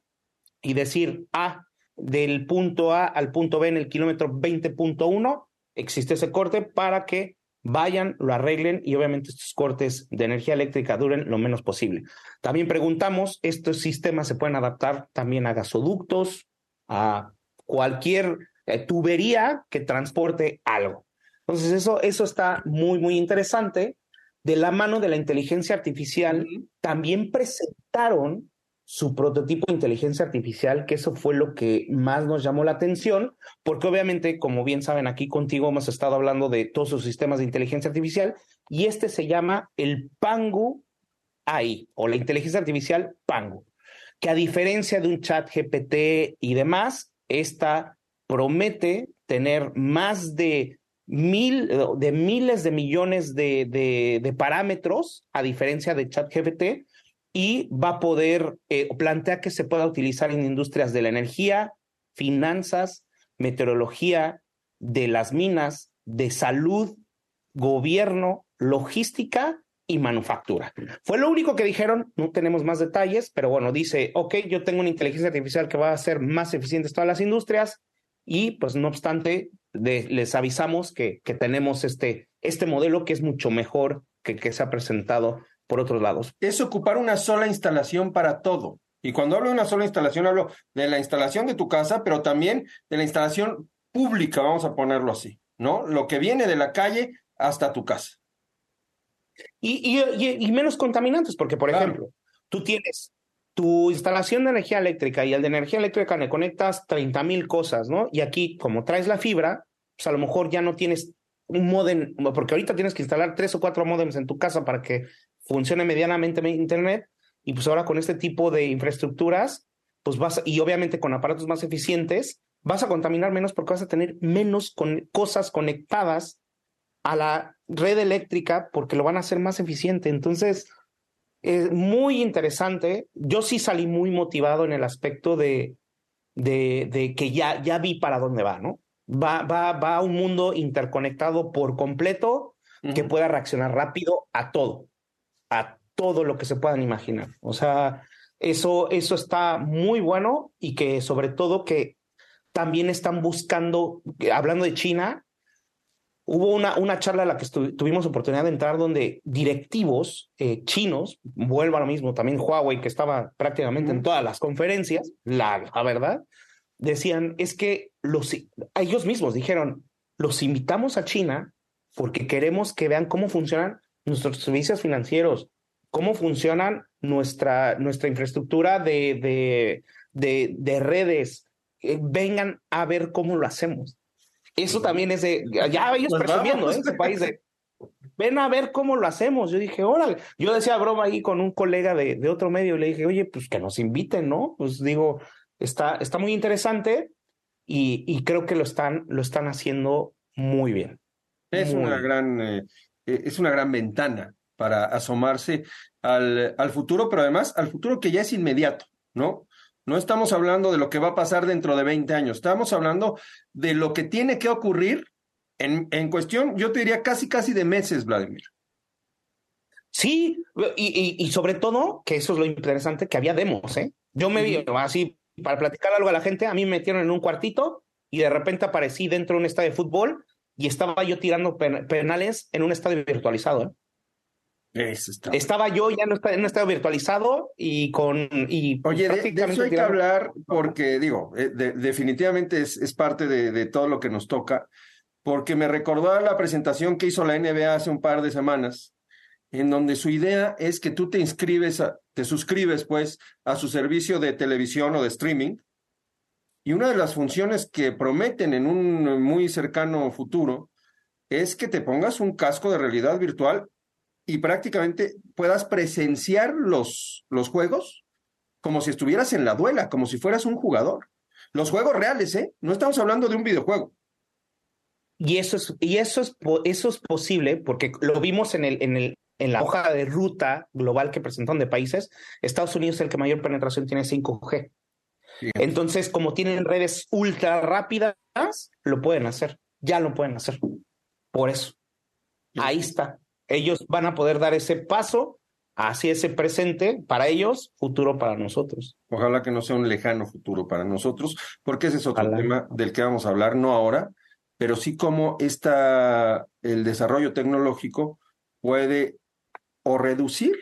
y decir, ah, del punto A al punto B en el kilómetro 20.1, existe ese corte para que vayan, lo arreglen y obviamente estos cortes de energía eléctrica duren lo menos posible. También preguntamos, estos sistemas se pueden adaptar también a gasoductos, a cualquier eh, tubería que transporte algo. Entonces, eso, eso está muy, muy interesante. De la mano de la inteligencia artificial, también presentaron su prototipo de inteligencia artificial, que eso fue lo que más nos llamó la atención, porque obviamente, como bien saben, aquí contigo hemos estado hablando de todos sus sistemas de inteligencia artificial, y este se llama el Pangu AI, o la inteligencia artificial Pangu, que a diferencia de un chat GPT y demás, esta promete tener más de mil, de miles de millones de, de, parámetros, a diferencia de ChatGPT, y va a poder, eh, plantea que se pueda utilizar en industrias de la energía, finanzas, meteorología, de las minas, de salud, gobierno, logística y manufactura. Fue lo único que dijeron, no tenemos más detalles, pero bueno, dice, ok, yo tengo una inteligencia artificial que va a hacer más eficientes todas las industrias y pues no obstante, les avisamos que, que, tenemos este, este modelo que es mucho mejor que que se ha presentado por otros lados. Es ocupar una sola instalación para todo. Y cuando hablo de una sola instalación, hablo de la instalación de tu casa, pero también de la instalación pública, vamos a ponerlo así, ¿no? Lo que viene de la calle hasta tu casa. Y, y, menos contaminantes, porque, por ejemplo, tú tienes tu instalación de energía eléctrica y el de energía eléctrica le conectas 30 mil cosas, ¿no? Y aquí, como traes la fibra, pues a lo mejor ya no tienes un modem, porque ahorita tienes que instalar tres o cuatro modems en tu casa para que funcione medianamente Internet, y pues ahora con este tipo de infraestructuras, pues vas, y obviamente con aparatos más eficientes, vas a contaminar menos porque vas a tener menos con, cosas conectadas a la red eléctrica porque lo van a hacer más eficiente. Entonces, es muy interesante. Yo sí salí muy motivado en el aspecto de, de, de que ya, ya vi para dónde va, ¿no? Va, va, va a un mundo interconectado por completo que pueda reaccionar rápido a todo, a todo lo que se puedan imaginar. O sea, eso, eso está muy bueno y que sobre todo que también están buscando, hablando de China, Hubo una, una charla a la que tuvimos oportunidad de entrar donde directivos eh, chinos, vuelvo a lo mismo, también Huawei, que estaba prácticamente en todas las conferencias, la, verdad, decían, es que los, ellos mismos dijeron, los invitamos a China porque queremos que vean cómo funcionan nuestros servicios financieros, cómo funcionan nuestra, nuestra infraestructura de, de, de, de redes, eh, vengan a ver cómo lo hacemos. Eso también es de, ya ellos pues presumiendo, ¿eh? ese país de, ven a ver cómo lo hacemos. Yo dije, órale, yo decía broma ahí con un colega de, de otro medio y le dije, oye, pues que nos inviten, ¿no? Pues digo, está, está muy interesante y, y creo que lo están, lo están haciendo muy bien. Es una gran, eh, eh, es una gran ventana para asomarse al, al futuro, pero además al futuro que ya es inmediato, ¿no? No estamos hablando de lo que va a pasar dentro de 20 años, estamos hablando de lo que tiene que ocurrir en, en cuestión, yo te diría casi, casi de meses, Vladimir. Sí, y, y, sobre todo, que eso es lo interesante, que había demos, ¿eh? Yo me vi así, para platicar algo a la gente, a mí me metieron en un cuartito y de repente aparecí dentro de un estadio de fútbol y estaba yo tirando penales en un estadio virtualizado, ¿eh? Estaba yo ya en un estado virtualizado y con. Y Oye, de, eso hay que hablar porque, digo, eh, definitivamente es, es parte de, de, todo lo que nos toca, porque me recordó la presentación que hizo la NBA hace un par de semanas, en donde su idea es que tú te inscribes, te suscribes, pues, a su servicio de televisión o de streaming. Y una de las funciones que prometen en un muy cercano futuro es que te pongas un casco de realidad virtual y prácticamente puedas presenciar los, los juegos como si estuvieras en la duela, como si fueras un jugador. Los juegos reales, ¿eh? No estamos hablando de un videojuego. Y eso es, y eso es, eso es posible porque lo vimos en el, en el, en la hoja de ruta global que presentaron de países. Estados Unidos es el que mayor penetración tiene 5G. Entonces, como tienen redes ultra rápidas, lo pueden hacer. Ya lo pueden hacer. Por eso. Ahí está. Ellos van a poder dar ese paso hacia ese presente para ellos, futuro para nosotros. Ojalá que no sea un lejano futuro para nosotros, porque ese es otro tema del que vamos a hablar, no ahora, pero sí cómo está el desarrollo tecnológico puede o reducir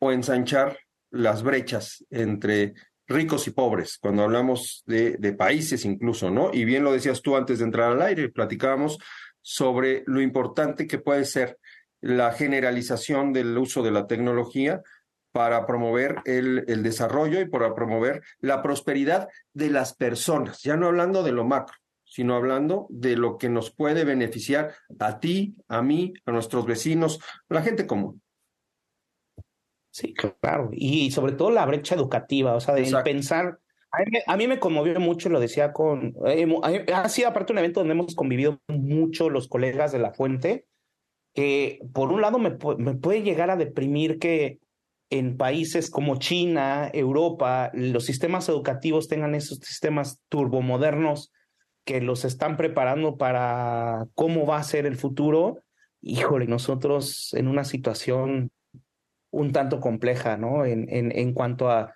o ensanchar las brechas entre ricos y pobres, cuando hablamos de, países incluso, ¿no? Y bien lo decías tú antes de entrar al aire, platicábamos sobre lo importante que puede ser la generalización del uso de la tecnología para promover el, el desarrollo y para promover la prosperidad de las personas, ya no hablando de lo macro, sino hablando de lo que nos puede beneficiar a ti, a mí, a nuestros vecinos, a la gente común. Sí, claro. Y sobre todo la brecha educativa, o sea, de pensar. A mí, a mí, me conmovió mucho, lo decía con. Eh, ha sido aparte un evento donde hemos convivido mucho los colegas de la fuente, que por un lado me, me puede llegar a deprimir que en países como China, Europa, los sistemas educativos tengan esos sistemas turbomodernos que los están preparando para cómo va a ser el futuro. Híjole, nosotros en una situación un tanto compleja, ¿no? En, en, en cuanto a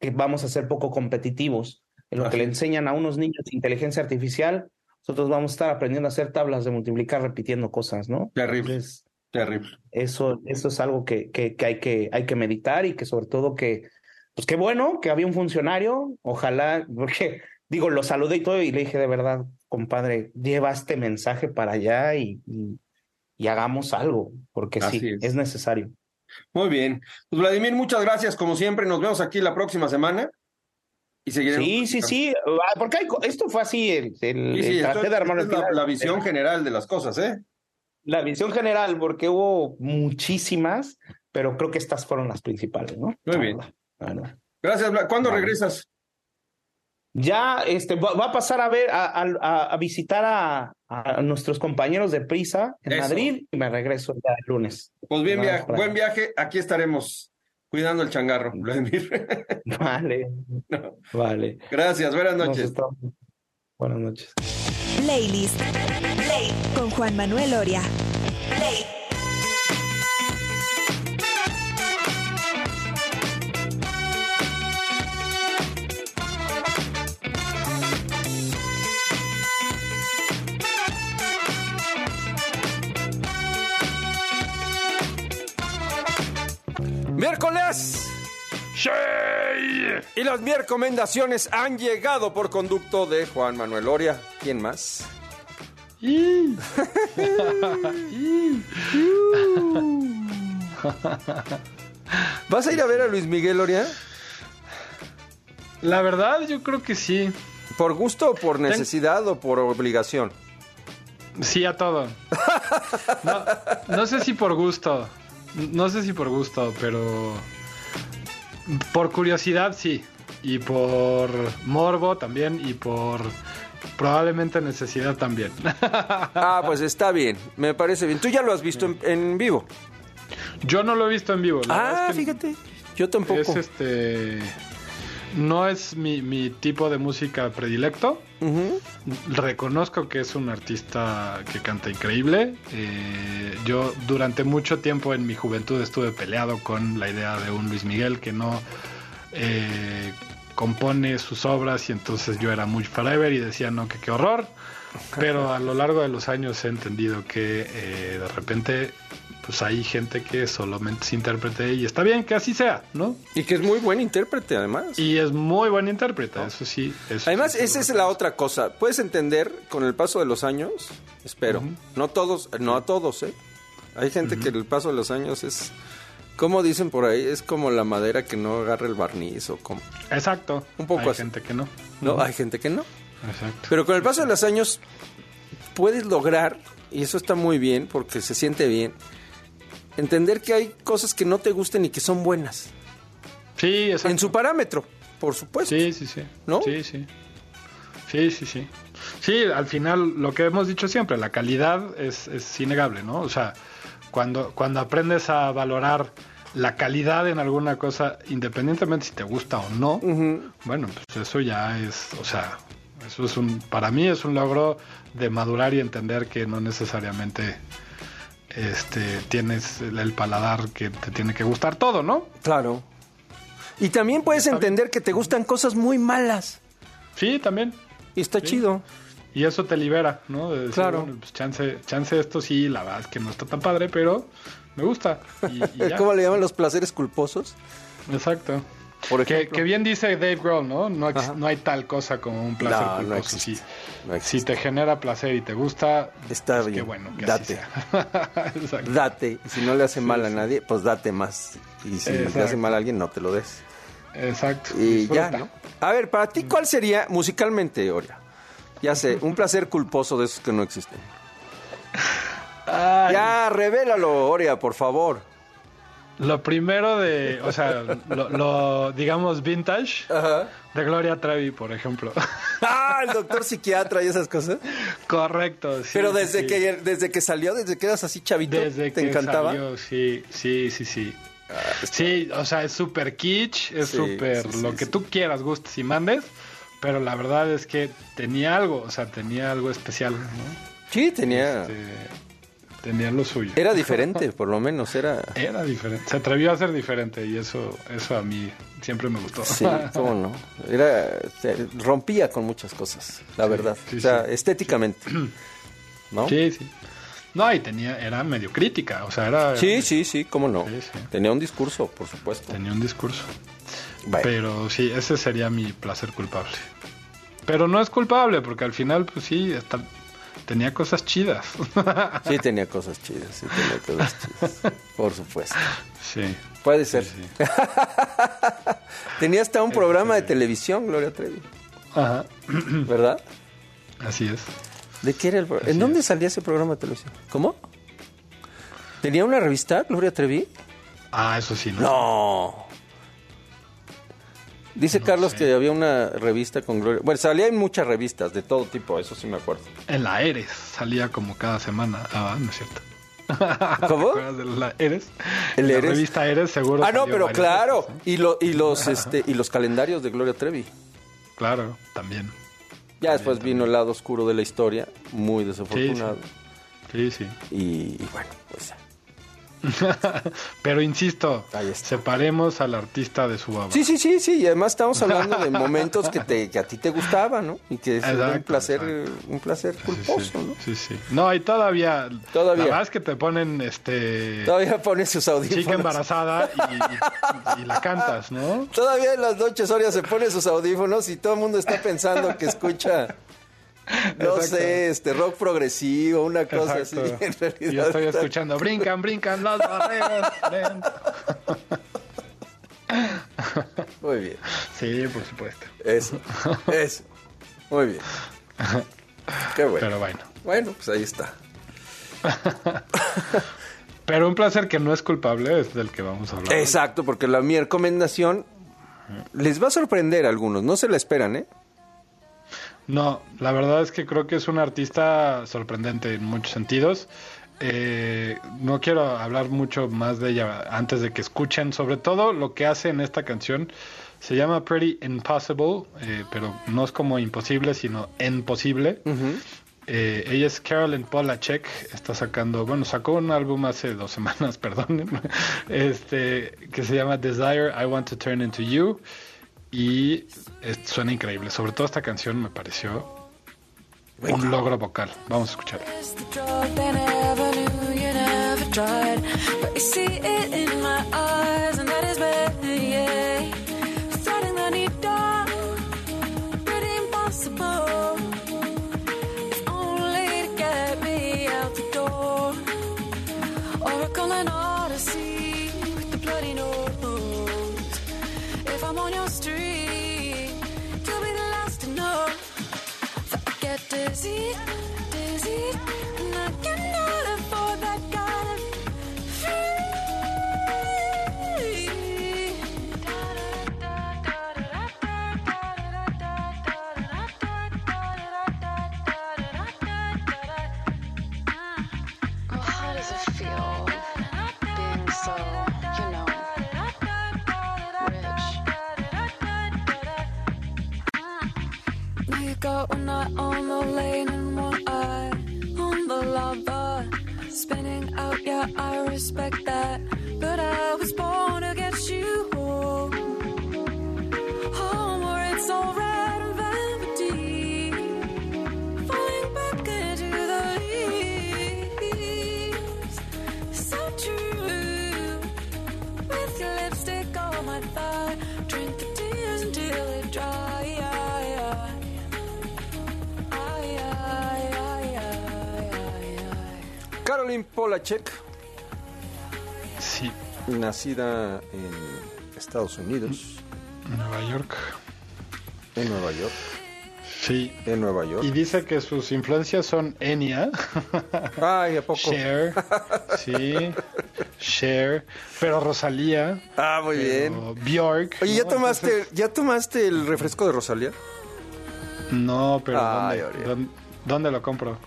que vamos a ser poco competitivos. En lo que le enseñan a unos niños inteligencia artificial, nosotros vamos a estar aprendiendo a hacer tablas de multiplicar repitiendo cosas, ¿no? Terrible. terrible. Eso, eso es algo que, que, que, hay que hay que meditar y que sobre todo que, pues qué bueno que había un funcionario, ojalá, porque digo, lo saludé y todo y le dije de verdad, compadre, lleva este mensaje para allá y, y, hagamos algo, porque sí, es. es necesario. Muy bien. Pues Vladimir, muchas gracias como siempre. Nos vemos aquí la próxima semana. Y seguiremos. Sí, sí, sí. Ah, porque hay, esto fue así, el, el, sí, sí, de armar es la, la, visión general de las cosas, ¿eh? La visión general, porque hubo muchísimas, pero creo que estas fueron las principales, ¿no? Muy bien. Bueno. Gracias, ¿Cuándo regresas? Ya este, va a pasar a ver, a, a, a visitar a, a, nuestros compañeros de Prisa en Eso. Madrid y me regreso ya el lunes. Pues bien, via buen viaje. Aquí estaremos cuidando el changarro, Vladimir. Vale. No. Vale. Gracias. Buenas noches. Buenas noches. Playlist. Play. Con Juan Manuel Oria. Miércoles. Sí. Y las recomendaciones han llegado por conducto de Juan Manuel Oria. ¿Quién más? ¿Vas a ir a ver a Luis Miguel Oria? La verdad, yo creo que sí. ¿Por gusto o por necesidad Ten... o por obligación? Sí, a todo. No, no sé si por gusto. No sé si por gusto, pero por curiosidad sí. Y por morbo también. Y por probablemente necesidad también. ah, pues está bien. Me parece bien. ¿Tú ya lo has visto en, en vivo? Yo no lo he visto en vivo. La ah, es que fíjate. Yo tampoco. Es este. No es mi, mi tipo de música predilecto. Uh -huh. Reconozco que es un artista que canta increíble. Eh, yo durante mucho tiempo en mi juventud estuve peleado con la idea de un Luis Miguel que no eh, compone sus obras y entonces yo era muy forever y decía no, que qué horror. Pero a lo largo de los años he entendido que eh, de repente pues hay gente que solamente es intérprete y está bien que así sea, ¿no? Y que es muy buen intérprete además. Y es muy buen intérprete, ¿no? eso sí. Eso además, sí, esa es la otra cosa. Puedes entender con el paso de los años, espero, uh -huh. no todos, no a todos, ¿eh? Hay gente uh -huh. que el paso de los años es, como dicen por ahí, es como la madera que no agarra el barniz o como... Exacto. Un poco hay así. gente que no. No, uh -huh. hay gente que no. Exacto. Pero con el paso de los años puedes lograr, y eso está muy bien porque se siente bien, entender que hay cosas que no te gusten y que son buenas. Sí, exacto. En su parámetro. por supuesto. Sí, sí, sí. ¿No? Sí, sí. Sí, sí, sí. Sí, al final lo que hemos dicho siempre, la calidad es, es innegable, ¿no? O sea, cuando, cuando aprendes a valorar la calidad en alguna cosa, independientemente si te gusta o no, bueno, pues eso ya es, o sea, eso es un, para mí es un logro de madurar y entender que no necesariamente este, tienes el, paladar que te tiene que gustar todo, ¿no? Claro. Y también puedes entender que te gustan cosas muy malas. Sí, también. Y está Sí. chido. Y eso te libera, ¿no? De decir, Claro. bueno, pues chance, chance esto sí, la verdad es que no está tan padre, pero me gusta. Y, y ya. ¿Cómo le llaman los placeres culposos? Exacto. Por Que, ejemplo. que bien dice Dave Grohl, ¿no? No, ex- no hay tal cosa como un placer No, no culposo. existe. Si, si te genera placer y te gusta, Está pues bien. qué bueno que así Date. sea. Date. Si no le hace mal a nadie, pues date más. Y si le hace mal a alguien, no te lo des. Exacto. Y ya. ¿no? A ver, para ti, ¿cuál sería musicalmente, Oria? Ya sé, un placer culposo de esos que no existen. Ya, revélalo, Oria, por favor. Lo primero de, o sea, lo, lo, digamos vintage de Gloria Trevi, por ejemplo. Ah, el doctor psiquiatra y esas cosas. Correcto. sí, Pero desde sí. que desde que salió, desde que eras así chavito, Desde ¿te que encantaba? salió, sí, sí, sí, sí. Sí, o sea, es súper kitsch, es súper sí, lo que tú quieras, gustes y mandes, pero la verdad es que tenía algo, o sea, tenía algo especial, ¿no? Sí, tenía. Este, tenía lo suyo. Era diferente, por lo menos, era. Era diferente, se atrevió a ser diferente y eso, eso a mí siempre me gustó. Sí, cómo no. Era, rompía con muchas cosas, la Sí, verdad. sí, o sea, sí. estéticamente. ¿No? Sí, sí. No, y tenía, era medio crítica, o sea, era... Sí, sí, sí, cómo no. Sí, sí. Tenía un discurso, por supuesto. Tenía un discurso. Pero sí, ese sería mi placer culpable. Pero no es culpable, porque al final, pues sí, hasta tenía cosas chidas. Sí, tenía cosas chidas, sí, tenía cosas chidas. Por supuesto. Sí. Puede ser. tenía hasta un programa de televisión, Gloria Trevi. Ajá. ¿Verdad? Así es. ¿De qué era el programa? ¿En dónde salía ese programa de televisión? ¿Cómo? ¿Tenía una revista, Gloria Trevi? Ah, eso sí, ¿no? No. Dice Carlos que había una revista con Gloria. Bueno, salía en muchas revistas de todo tipo, eso sí me acuerdo. En la Eres salía como cada semana. Ah, no es cierto. ¿Cómo? ¿Te acuerdas de la Eres? ¿El la Eres? revista Eres seguro. Ah, no, pero claro. veces, ¿eh? Y, lo, y, los, este, y los calendarios de Gloria Trevi. Claro, también. Ya después vino el lado oscuro de la historia, muy desafortunado. Sí, sí. Y, y bueno, pues Pero insisto, separemos al artista de su obra. Sí, sí, sí, sí. Y además estamos hablando de momentos que, te, que a ti te gustaban, ¿no? Y que es un placer, exacto. un placer culposo, ¿no? Sí, sí. No, y todavía. Todavía. La verdad es que te ponen este. Todavía pones sus audífonos. Chica embarazada y, y- y la cantas, ¿no? Todavía en las noches Soria se pone sus audífonos y todo el mundo está pensando que escucha, no Exacto. sé, este rock progresivo, una cosa Exacto. así. En realidad Y yo estoy está- escuchando, brincan, brincan las barreras. ven". Muy bien. Sí, por supuesto. Eso, eso. Muy bien. Qué bueno. Pero bueno. Bueno, pues ahí está. Pero un placer que no es culpable es del que vamos a hablar. Exacto, porque la mi recomendación les va a sorprender a algunos, no se la esperan, ¿eh? No, la verdad es que creo que es una artista sorprendente en muchos sentidos. Eh, no quiero hablar mucho más de ella antes de que escuchen, sobre todo lo que hace en esta canción. Se llama Pretty Impossible, eh, pero no es como imposible, sino imposible. Eh, ella es Carolyn Polachek, está sacando, bueno, sacó un álbum hace dos semanas, perdón, este, que se llama Desire, I Want to Turn Into You, y suena increíble, sobre todo esta canción me pareció un logro vocal, vamos a escucharla. Polachek, Sí, nacida en Estados Unidos, Nueva York. en Nueva York. Sí. En Nueva York. Y dice que sus influencias son Enya, Ay, ¿a poco? Cher, sí, Cher, pero Rosalía. Ah, muy pero bien. Bjork. Oye, ¿ya ¿no? tomaste, Entonces- ¿ya tomaste el refresco de Rosalía? no, pero Ay, ¿dónde, Oriol. dónde- dónde lo compro?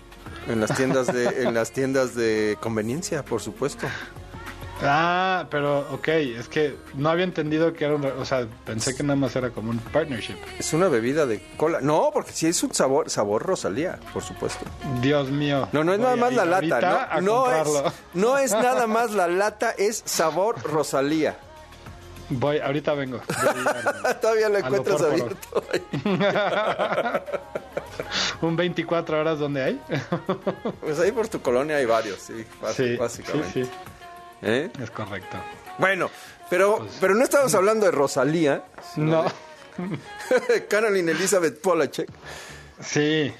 En las tiendas de, en las tiendas de conveniencia, por supuesto. Ah, pero ok, es que no había entendido que era un... O sea, pensé que nada más era como un partnership. Es una bebida de cola. No, porque sí es un sabor, sabor Rosalía, por supuesto. Dios mío. No, no es nada más la lata. No, no, es, no es nada más la lata, es sabor Rosalía. Voy, ahorita vengo. A Todavía lo encuentras abierto. un 24 horas donde hay. Pues ahí por tu colonia hay varios, sí, bás- Sí, básicamente. sí, sí. ¿Eh? Es correcto. Bueno, pero, pero no estamos hablando de Rosalía. No. de Caroline Elizabeth Polachek. Sí.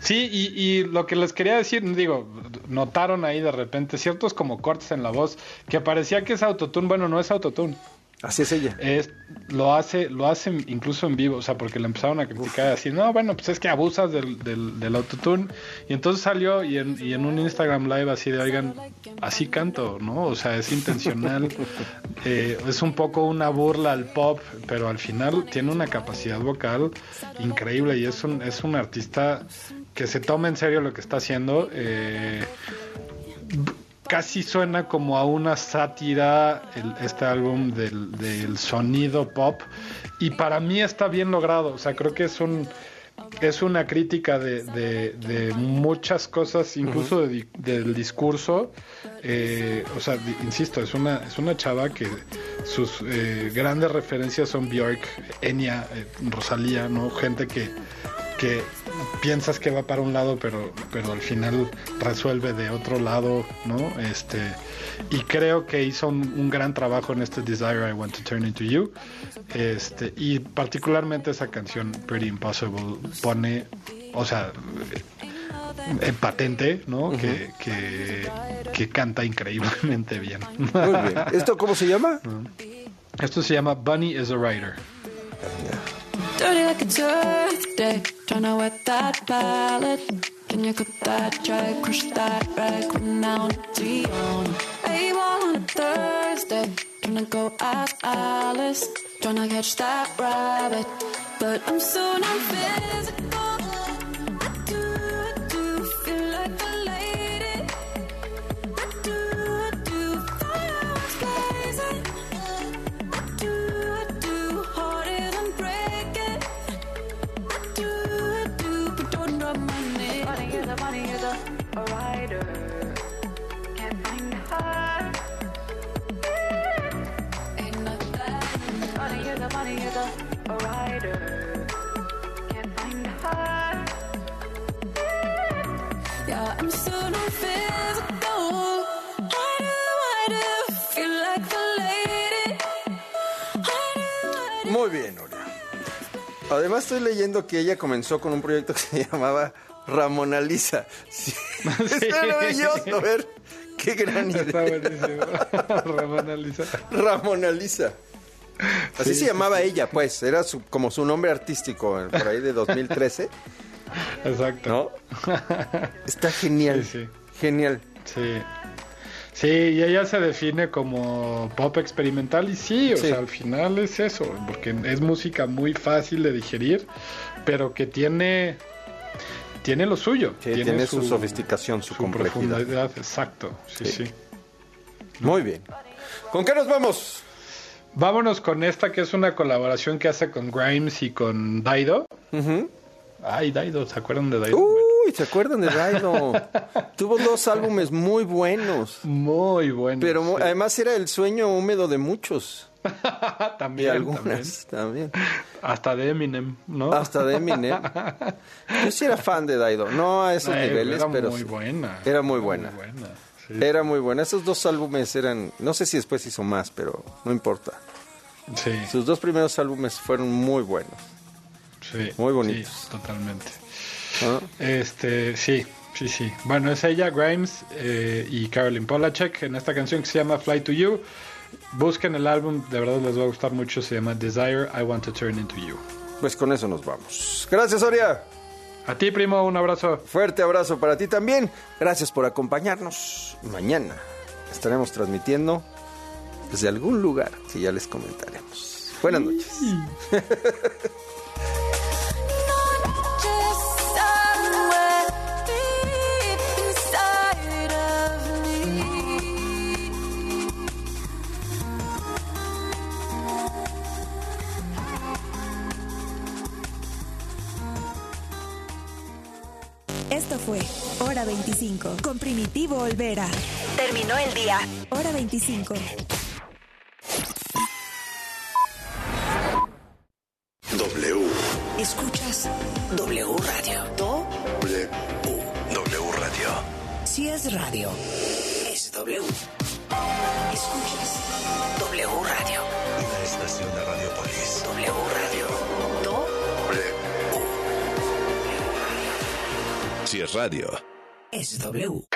Sí, y, y lo que les quería decir, digo, notaron ahí de repente ciertos como cortes en la voz que parecía que es autotune, bueno, no es autotune. Así es ella. Es, lo hace, lo hace incluso en vivo, o sea, porque le empezaron a criticar así, no, bueno, pues es que abusas del, del, del autotune. Y entonces salió y en, y en un Instagram live así de, oigan, así canto, ¿no? O sea, es intencional, eh, es un poco una burla al pop, pero al final tiene una capacidad vocal increíble y es un, es un artista que se toma en serio lo que está haciendo. Eh, casi suena como a una sátira el- este álbum del, del sonido pop y para mí está bien logrado. O sea creo que es un es una crítica de, de- de muchas cosas incluso de del discurso. Eh, o sea insisto es una es una chava que sus eh, grandes referencias son Björk Enya eh, Rosalía no gente que que piensas que va para un lado pero pero al final resuelve de otro lado no este y creo que hizo un, un gran trabajo en este Desire I Want to Turn Into You. Este y particularmente esa canción Pretty Impossible pone o sea en patente no que, que que canta increíblemente bien. Muy bien. ¿Esto cómo se llama? esto se llama Bunny is a Writer Dirty like a Thursday, tryna wet that palette. Can you cut that dry, crush that rag, run down to on? A1 on a Thursday, tryna go ask Alice, tryna catch that rabbit. But I'm so not physical. Muy bien, Nuria. Además estoy leyendo que ella comenzó con un proyecto que se llamaba Ramona Lisa. Sí. Es maravilloso, a ver. Qué gran idea. Está buenísimo. Ramona Lisa. Ramona Lisa. Así Sí, se llamaba ella, pues. Era su, como su nombre artístico, eh, por ahí de 2013. Exacto. ¿No? Está genial. Genial. Sí. Sí, y ella se define como pop experimental y sí, o Sí. sea, al final es eso, porque es música muy fácil de digerir, pero que tiene tiene lo suyo, Sí, tiene su sofisticación, su complejidad. profundidad, exacto. Sí, sí, Sí. Muy bien. ¿Con qué nos vamos? Vámonos con esta que es una colaboración que hace con Grimes y con Daido. Ay, Daido, ¿se acuerdan de Daido? Uy, ¿se acuerdan de Daido? Tuvo dos álbumes muy buenos. Muy buenos. Pero mu- además era el sueño húmedo de muchos. también, Y algunas también. Hasta de Eminem, ¿no? Hasta de Eminem. Yo sí era fan de Daido. No a esos Ay, niveles, era pero. muy sí. buena. Era muy buena. buena, sí. Era muy buena. Esos dos álbumes eran. No sé si después hizo más, pero no importa. Sí. Sus dos primeros álbumes fueron muy buenos. Sí, Muy bonitos. sí, totalmente. Este, sí, sí, sí. Bueno, es ella, Grimes eh, y Carolyn Polachek en esta canción que se llama Fly to You. Busquen el álbum, de verdad les va a gustar mucho. Se llama Desire, I Want to Turn into You. Pues con eso nos vamos. Gracias, Soria. A ti, primo, un abrazo. Fuerte abrazo para ti también. Gracias por acompañarnos. Mañana estaremos transmitiendo desde algún lugar que ya les comentaremos. Buenas noches. Esto fue Hora 25 con Primitivo Olvera. Terminó el día. Hora 25. Radio. es W.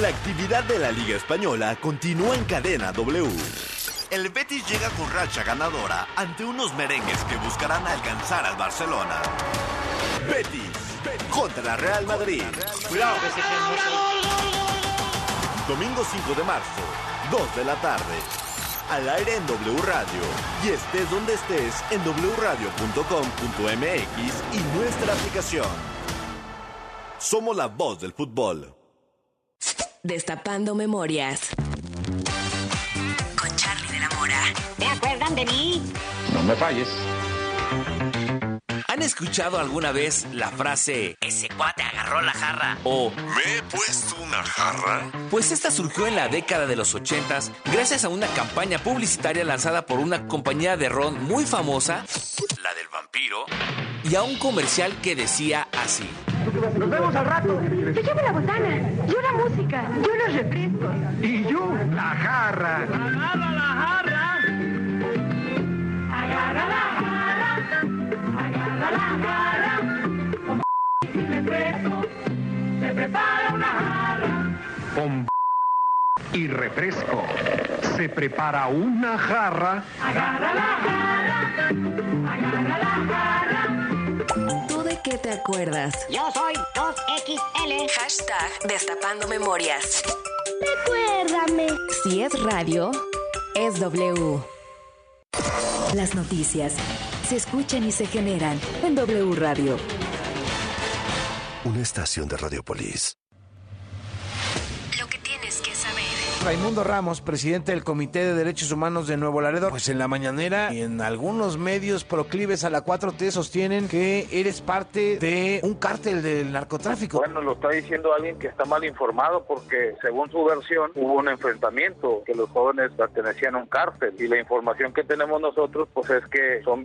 La actividad de la Liga Española continúa en cadena W. El Betis llega con racha ganadora ante unos merengues que buscarán alcanzar al Barcelona. Betis contra la Real Madrid. Domingo 5 de marzo, 2 de la tarde. Al aire en W Radio. Y estés donde estés en wradio.com.mx y nuestra aplicación. Somos la voz del fútbol. Destapando memorias. Con Charlie de la Mora. ¿Se acuerdan de mí? No me falles. ¿Han escuchado alguna vez la frase Ese cuate agarró la jarra. o ¿Me he puesto una jarra? Pues esta surgió en la década de los 80 gracias a una campaña publicitaria lanzada por una compañía de ron muy famosa, la del vampiro, y a un comercial que decía así. Nos vemos al rato. Yo llevo la botana, yo la música, yo los refrescos. Y yo, la jarra. Agarra la jarra. Agarra la jarra. Agarra la jarra. Con y refresco se prepara una jarra. Con y refresco. Se prepara una jarra. Agarra la jarra. Agarra la jarra. ¿Tú de qué te acuerdas? Yo soy 2XL. Hashtag Destapando memorias. Recuérdame. Si es radio, es W. Las noticias se escuchan y se generan en W Radio. Una estación de Radiopolis. Raimundo Ramos, presidente del Comité de Derechos Humanos de Nuevo Laredo, pues en la mañanera y en algunos medios proclives a la 4T sostienen que eres parte de un cártel del narcotráfico. Bueno, lo está diciendo alguien que está mal informado porque según su versión hubo un enfrentamiento, que los jóvenes pertenecían a un cártel y la información que tenemos nosotros pues es que son